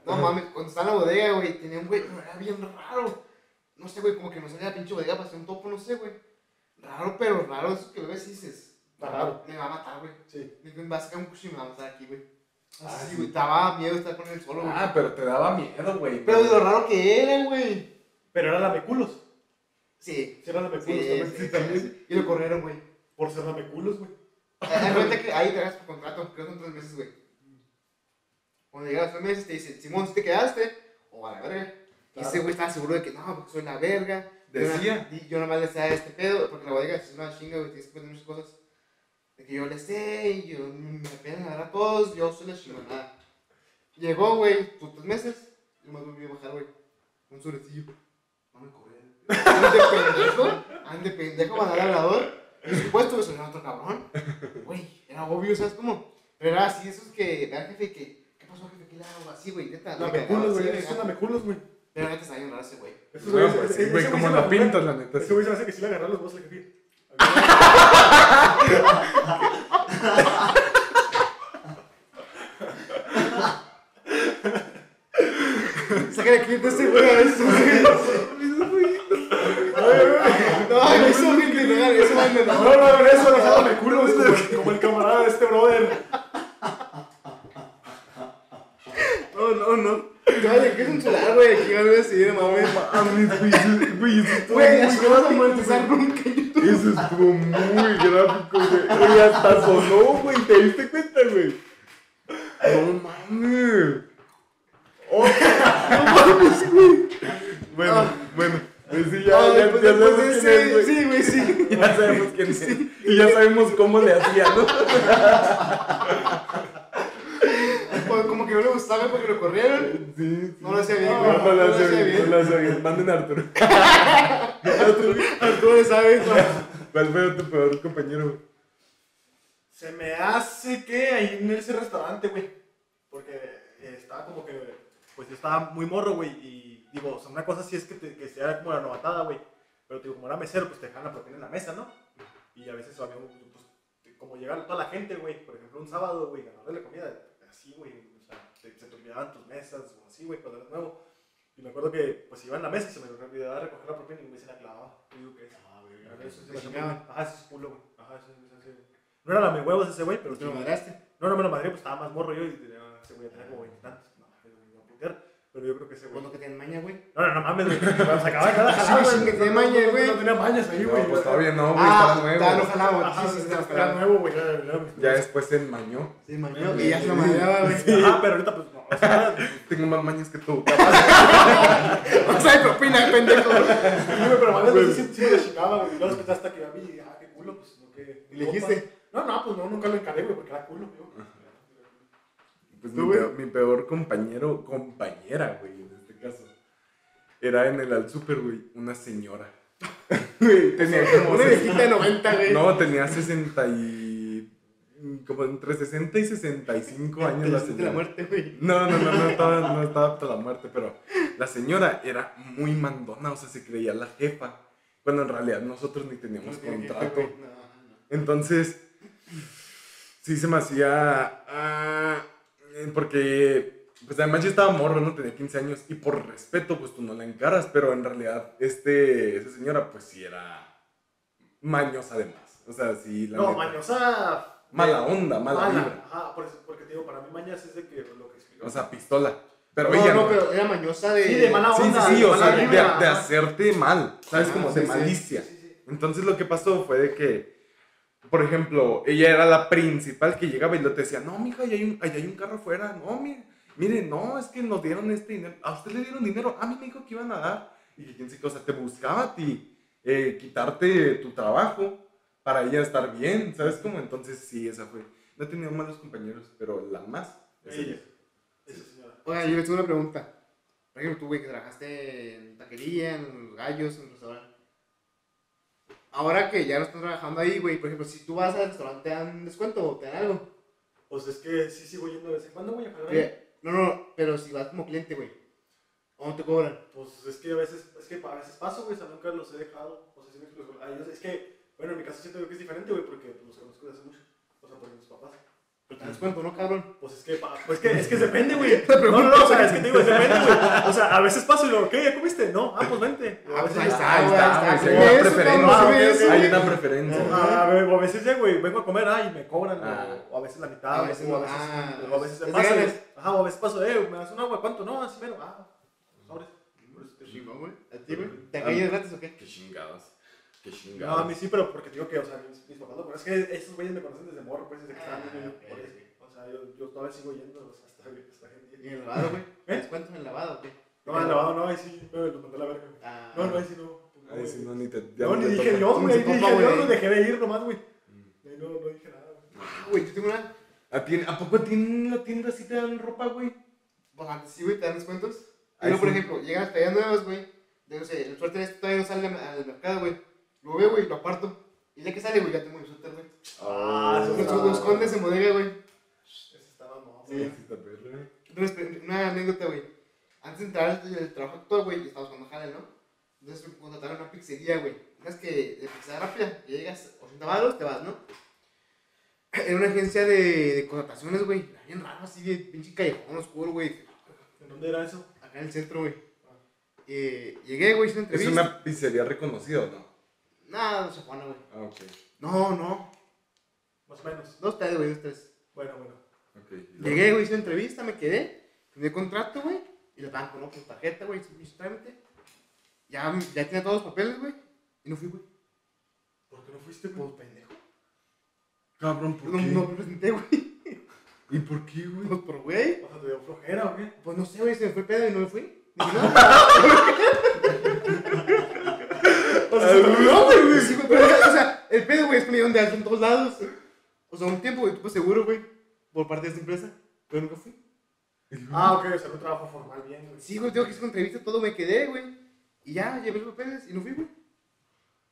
No mames, cuando estaba en la bodega, güey, tenía un güey, era bien raro. No sé, güey, como que no salía la pinche bodega para hacer un topo, no sé, güey. Raro, pero raro, eso que lo ves y dices. Está raro. Me va a matar, güey. Sí. Me va a sacar un cuchillo y me va a matar aquí, güey. Ah, Así, sí. güey, estaba miedo de estar con él solo, güey. Ah, pero te daba miedo, güey. pero de lo raro que era, güey. Pero era la meculos. Sí. Sí, Sí, meculos sí, también. sí, también. Y lo corrieron, güey. Por ser la meculos, güey. Hay cuenta que ahí te hagas por contrato, creo que son tres meses, güey. Cuando llegas a los tres meses te dicen, Simón, si te quedaste, o a la verga. Y ese güey estaba seguro de que no, porque soy la verga. Decía. Y yo nomás le decía este pedo, porque la bodega es una chinga, güey, tienes que aprender muchas cosas. De que yo le sé, y yo me apenas agarrar a todos, yo soy la chingonada. Llegó, güey, tus tres meses, yo me volví a bajar, güey. Un sobrecillo. No me cobré. Ande pendejo, ande pendejo, mandar al hablador. Por supuesto que soy otro cabrón. Güey, era obvio, ¿sabes cómo? Pero era así, esos que, vea jefe, que, ¿qué pasó, jefe? ¿Qué le hago? Así, güey, neta. La me cagaba, meculos, así, güey. me Es una cagaba. meculos, güey. Pero neta está bien raro ese güey. Esos No, güeyes- pues sí, güey, como me- pintas, la neta. Ese güey se hace que sí le agarraron los huevos al jefe. Sácale aquí de ese güey a eso, güey. No, eso, no hagan eso, No, no. no, no, eso, no sean meculos, como, como el camarada de este brother. No, no, no. Oye, ¿qué es un celular, güey? Aquí algo así, no mames. Mames, güey, eso- güey, eso estuvo Güey, muy no vas a gráfico, monetizar güey. nunca YouTube. Eso estuvo muy gráfico, güey. Y hasta sonó, güey. ¿Te diste cuenta, güey? No mames. Bueno, Ah. bueno. Pues sí, ya, Ay, ya, pues ya sabemos quién es, güey. Sí, güey, sí. Ya sabemos quién es. Y ya sabemos cómo le hacía, ¿no? Pues como que no le gustaba porque lo corrieron. Sí. No lo hacía bien, No, güey. no lo hacía bien. No lo hacía bien. Manden a Arturo. Arturo le sabe. ¿Cuál fue tu peor compañero, güey? Se me hace que ahí en ese restaurante, güey. Porque estaba como que. Pues yo estaba muy morro, güey. Y digo, o sea, una cosa sí es que, te, que sea como la novatada, güey. Pero digo, como era mesero, pues te dejan la propina en la mesa, ¿no? Y a veces había, pues, como llegaron toda la gente, güey. Por ejemplo, un sábado, güey, ganarle la comida así, güey. O sea, te- se te olvidaban tus mesas o así, güey, cuando eras nuevo. Y me acuerdo que, pues iba en la mesa y se me olvidaba recoger la propina y me se la clavaba. Y digo, ¿qué es? Ah, güey, eso sí me Ajá, ese es culo, güey. Ajá, ese ese- ese- No era la me huevos ese güey, pero Te lo madraste. No, no me lo madré, pues estaba más morro yo y tenía, ese güey tenía como veintitantos. No, me iba a putear. Pero yo creo que ese güey. Pues lo que tienen maña, güey. No, no, no mames, güey. Se acababa cada Sí, jalada, sí, güey. que tiene maña, güey. No tenía mañas ahí, güey. Pues todavía no, güey. Ah, no nuevo. jalaba. Ajá, Sí, sí, sí, jalaba. nuevo, güey. Ya después se enmañó. Sí, mañó. Y ya se lo madraba, güey. Ajá, pero ahorita, pues, no. O sea, Tengo más mañas que tú. O sea, de propina, pendejo. sí, güey, pero mames, sí, sí, sí me lo chingaba, güey. Y luego después hasta que a mí, ah, qué culo, pues, no, que. ¿Y le dijiste? No, no, pues no, nunca lo encaré, güey, porque era culo, güey. Pues ¿Tú, mi peor, mi peor compañero, compañera, güey, en este caso. Era en el al super, güey, una señora. Güey, tenía como. Una viejita de 90, güey. No, tenía 60 y. como entre 60 y 65 años la de la señora. muerte, güey. No, no, no, no estaba, no estaba hasta la muerte, pero la señora era muy mandona, o sea, se creía la jefa, cuando en realidad nosotros ni teníamos No contrato. No, no. Entonces, sí se me hacía. ah, porque, pues además yo estaba morro, no tenía 15 años, y por respeto, pues tú no la encaras, pero en realidad, este, esa señora, pues sí era mañosa además. O sea, sí, la No, neta. mañosa. Mala onda, mala Mala. vibra. Ajá, por eso, porque te digo, para mí mañas es de que lo que explico. O sea, pistola. Pero no, ella no, no. pero era mañosa de. Sí, de mala onda, sí, sí, o mala sea, de, de hacerte mal, ¿sabes? Ah, Como sí, de sí. malicia. Sí, sí. Entonces lo que pasó fue de que, por ejemplo, ella era la principal que llegaba y lo te decía, no, mija, ahí hay un, ahí hay un carro afuera, no, mire, mire, no, es que nos dieron este dinero, a usted le dieron dinero, a mí me dijo que iban a dar, y que quién o sea, te buscaba a ti, eh, quitarte tu trabajo para ella estar bien, ¿sabes cómo? Entonces sí, esa fue, no he tenido malos compañeros, pero la más, es Ella. ella. Oiga, yo le tengo una pregunta. Por ejemplo, tú, güey, que trabajaste en taquería, en los gallos, en el restaurante. Ahora que ya no estás trabajando ahí, güey, por ejemplo, si tú vas al restaurante, ¿te dan descuento o te dan algo? Pues es que sí sigo yendo de vez en cuando, güey, ahí. Oye, no, no, pero si vas como cliente, güey, ¿o no te cobran? Pues es que a veces, es que a veces paso, güey, o sea, nunca los he dejado. O sea, sí me explico. A ellos, es que, bueno, en mi caso siento yo que es diferente, güey, porque pues, los conozco desde hace mucho. O sea, por mis papás. Pero te descuento, ¿no, cabrón? Pues es que, pa- pues que, es que depende, güey. No, no, no, o sea, es que te digo, depende, güey. O sea, a veces paso y luego, ¿qué? ¿Ya comiste? No, ah, pues vente. A Ah, pues veces- ahí está, Ahí está, ahí güey, está. sí, Eso, preferencia. Ah. Hay una preferencia. Ah, a ver, o a veces ya, güey, vengo a comer, ah, y me cobran, Ah. o, a veces la mitad, A veces o a veces, ah, o a veces es. Ajá, o a veces paso, eh, ¿me das un agua? ¿Cuánto? No, así mero, ah, sobres. Te güey. ¿A ti, güey? ¿Te caías gratis o qué? Qué chingados, qué No, a mí sí, pero porque digo que, o sea, mis, mis papás, no, pero es que esos güeyes me conocen desde morro, pues, desde que estaban Ah, por eso. O sea, yo, yo todavía sigo yendo o sea, hasta, hasta gente. ¿Y el lavado, güey? ¿Te ¿Eh? descuentas en el lavado o qué? No, el lavado no, ahí sí, me lo mandé a la verga. güey. Ah, No, no, ahí sí no. Ahí sí, no, ni te. ya No, no ni te dije. Dios, güey, ni dije Dios, dejé de ir nomás, güey. Ahí no, no dije nada, güey. Ah, güey, yo tengo una. ¿A, ti- ¿A poco a ti en la tienda sí te dan ropa, güey? Pues antes sí, güey, te dan descuentos. Pero, por sí. ejemplo, llegan las tallas nuevas, güey. De, no sé, el suéter este todavía no sale al al mercado, güey. Lo veo, güey, lo aparto. Y ya que sale, güey, ya tengo mi suéter, güey. Ah, eso Lo está- lo escondes en bodega, güey. Ese estaba no. Sí. Sí, está perro, güey. Entonces, una anécdota, güey. Antes de entrar al trabajo actual, güey, estábamos cuando jale, ¿no? Entonces me contrataron a una pizzería, güey. Es que de pizzería rápida, que llegas 80 baros, te vas, ¿no? Era una agencia de, de contrataciones, güey. Bien raro, así de pinche callejón oscuro, güey. ¿En dónde era eso? Acá en el centro, güey. Eh, llegué, güey, hice una Es entrevista. una pizzería reconocida, ¿o ¿no? Nada, no se Juana, güey. Ah, ok. No, no. Más o menos. Dos, tres, güey, dos, tres. Bueno, bueno. Ok. ¿y luego? Llegué, güey, hice una entrevista, me quedé. Firmé contrato, güey. Y el banco, ¿no? Pues tarjeta, güey, hice hice trámite. Ya, ya tenía todos los papeles, güey. Y no fui, güey. ¿Por qué no fuiste, güey? Pues pendejo. Cabrón, ¿por No, qué? no me presenté, güey. ¿Y por qué, güey? Pues por güey. O sea, te dio flojera o qué? Pues no sé, güey, se me fue pedo y no me fui. O sea, no, güey, güey, sí, güey, pero, o sea, el pedo, güey, es que me dieron de alto en todos lados. O sea, un tiempo, güey, tuve seguro, güey, por parte de esta empresa, pero nunca fui. Ah, ok, o sea, un trabajo formal bien, güey. Sí, güey, tengo que hacer una entrevista, todo me quedé, güey. Y ya, llevé los papeles y no fui, güey.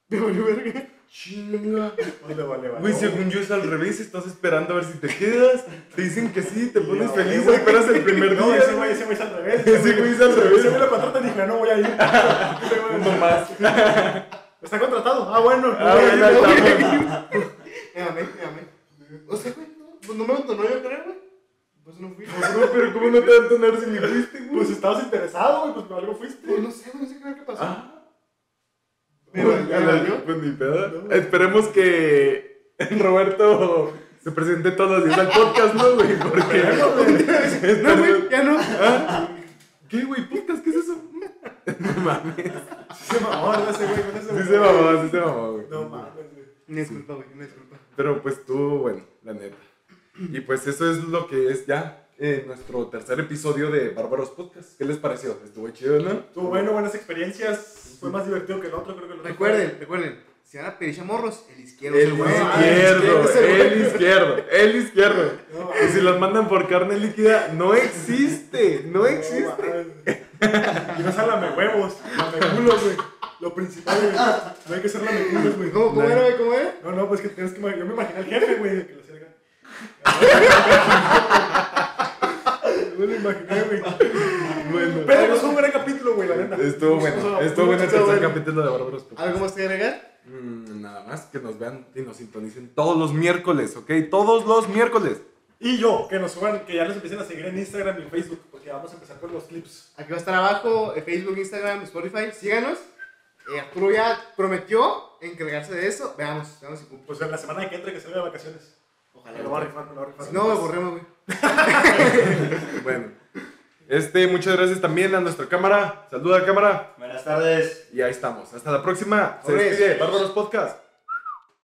Me valió verga. Chinga. Vale, vale, vale. Güey, según yo es al revés, estás esperando a ver si te quedas, te dicen que sí, te pones No, feliz, güey. esperas el primer No, día. ese güey, ese güey es al revés. Ese güey es al revés. Ese güey lo contratan y dije, no voy a ir. Uno más. Está contratado. Ah, bueno. no Ah, bueno, no me amé. O sea, güey, no, pues no me abandonó yo creo, güey. Pues no fui. Bro, pero ¿cómo no te va a entonar si ni fuiste, güey? Pues estabas interesado, güey, pues por algo fuiste. Pues no sé, güey, no sé qué, qué pasó. Ah. Pues ni pedo. Esperemos que Roberto se presente todos los días al podcast, ¿no, güey? Porque. No, güey, ya no. ¿Ah? ¿Qué, güey? ¿Podcast? ¿Qué es eso? No mames. Se mamó, ¿no? ese güey, con ese Sí se mamó, sí se mamó, güey. No mames, güey. Una disculpa, güey, una disculpa. Pero pues tú, bueno, la neta. Y pues eso es lo que es ya eh, nuestro tercer episodio de Bárbaros Podcast. ¿Qué les pareció? Estuvo chido, ¿no? Estuvo bueno, buenas experiencias. Fue más divertido que el otro, creo que el otro. Recuerden, recuerden, si van a pedir chamorros, el izquierdo El bueno. izquierdo, el izquierdo, el izquierdo. No, Y si los mandan por carne líquida, no existe, no No, existe. Y no sean lamehuevos, lameculos, güey. Lo principal, güey. No hay que ser lameculos, güey. ¿Cómo, cómo era, güey? ¿Cómo era? No, no, pues que tienes que. Yo me imaginé al jefe, güey, que lo hacía me lo imaginé, güey. Bueno, Pero pues fue un gran capítulo, güey, la neta. estuvo bueno, estuvo bueno el tercer capítulo de Bárbaros. ¿Algo más que agregar? Mm, nada más que nos vean y nos sintonicen todos los miércoles, ¿ok? Todos los miércoles. Y yo, que nos suban, que ya nos empiecen a seguir en Instagram y en Facebook, porque vamos a empezar con los clips. Aquí va a estar abajo, eh, Facebook, Instagram, Spotify. Síganos. Eh, Arturo ya prometió encargarse de eso. Veamos, veamos si cumple. Pues en la semana que entra que salga de vacaciones. Ojalá. Lo va a rifar, lo va a rifar. Si no, me borremos, güey. Bueno, este, muchas gracias también a nuestra cámara. Saluda cámara. Buenas tardes. Y ahí estamos. Hasta la próxima. Se despide Bárbaros Podcast.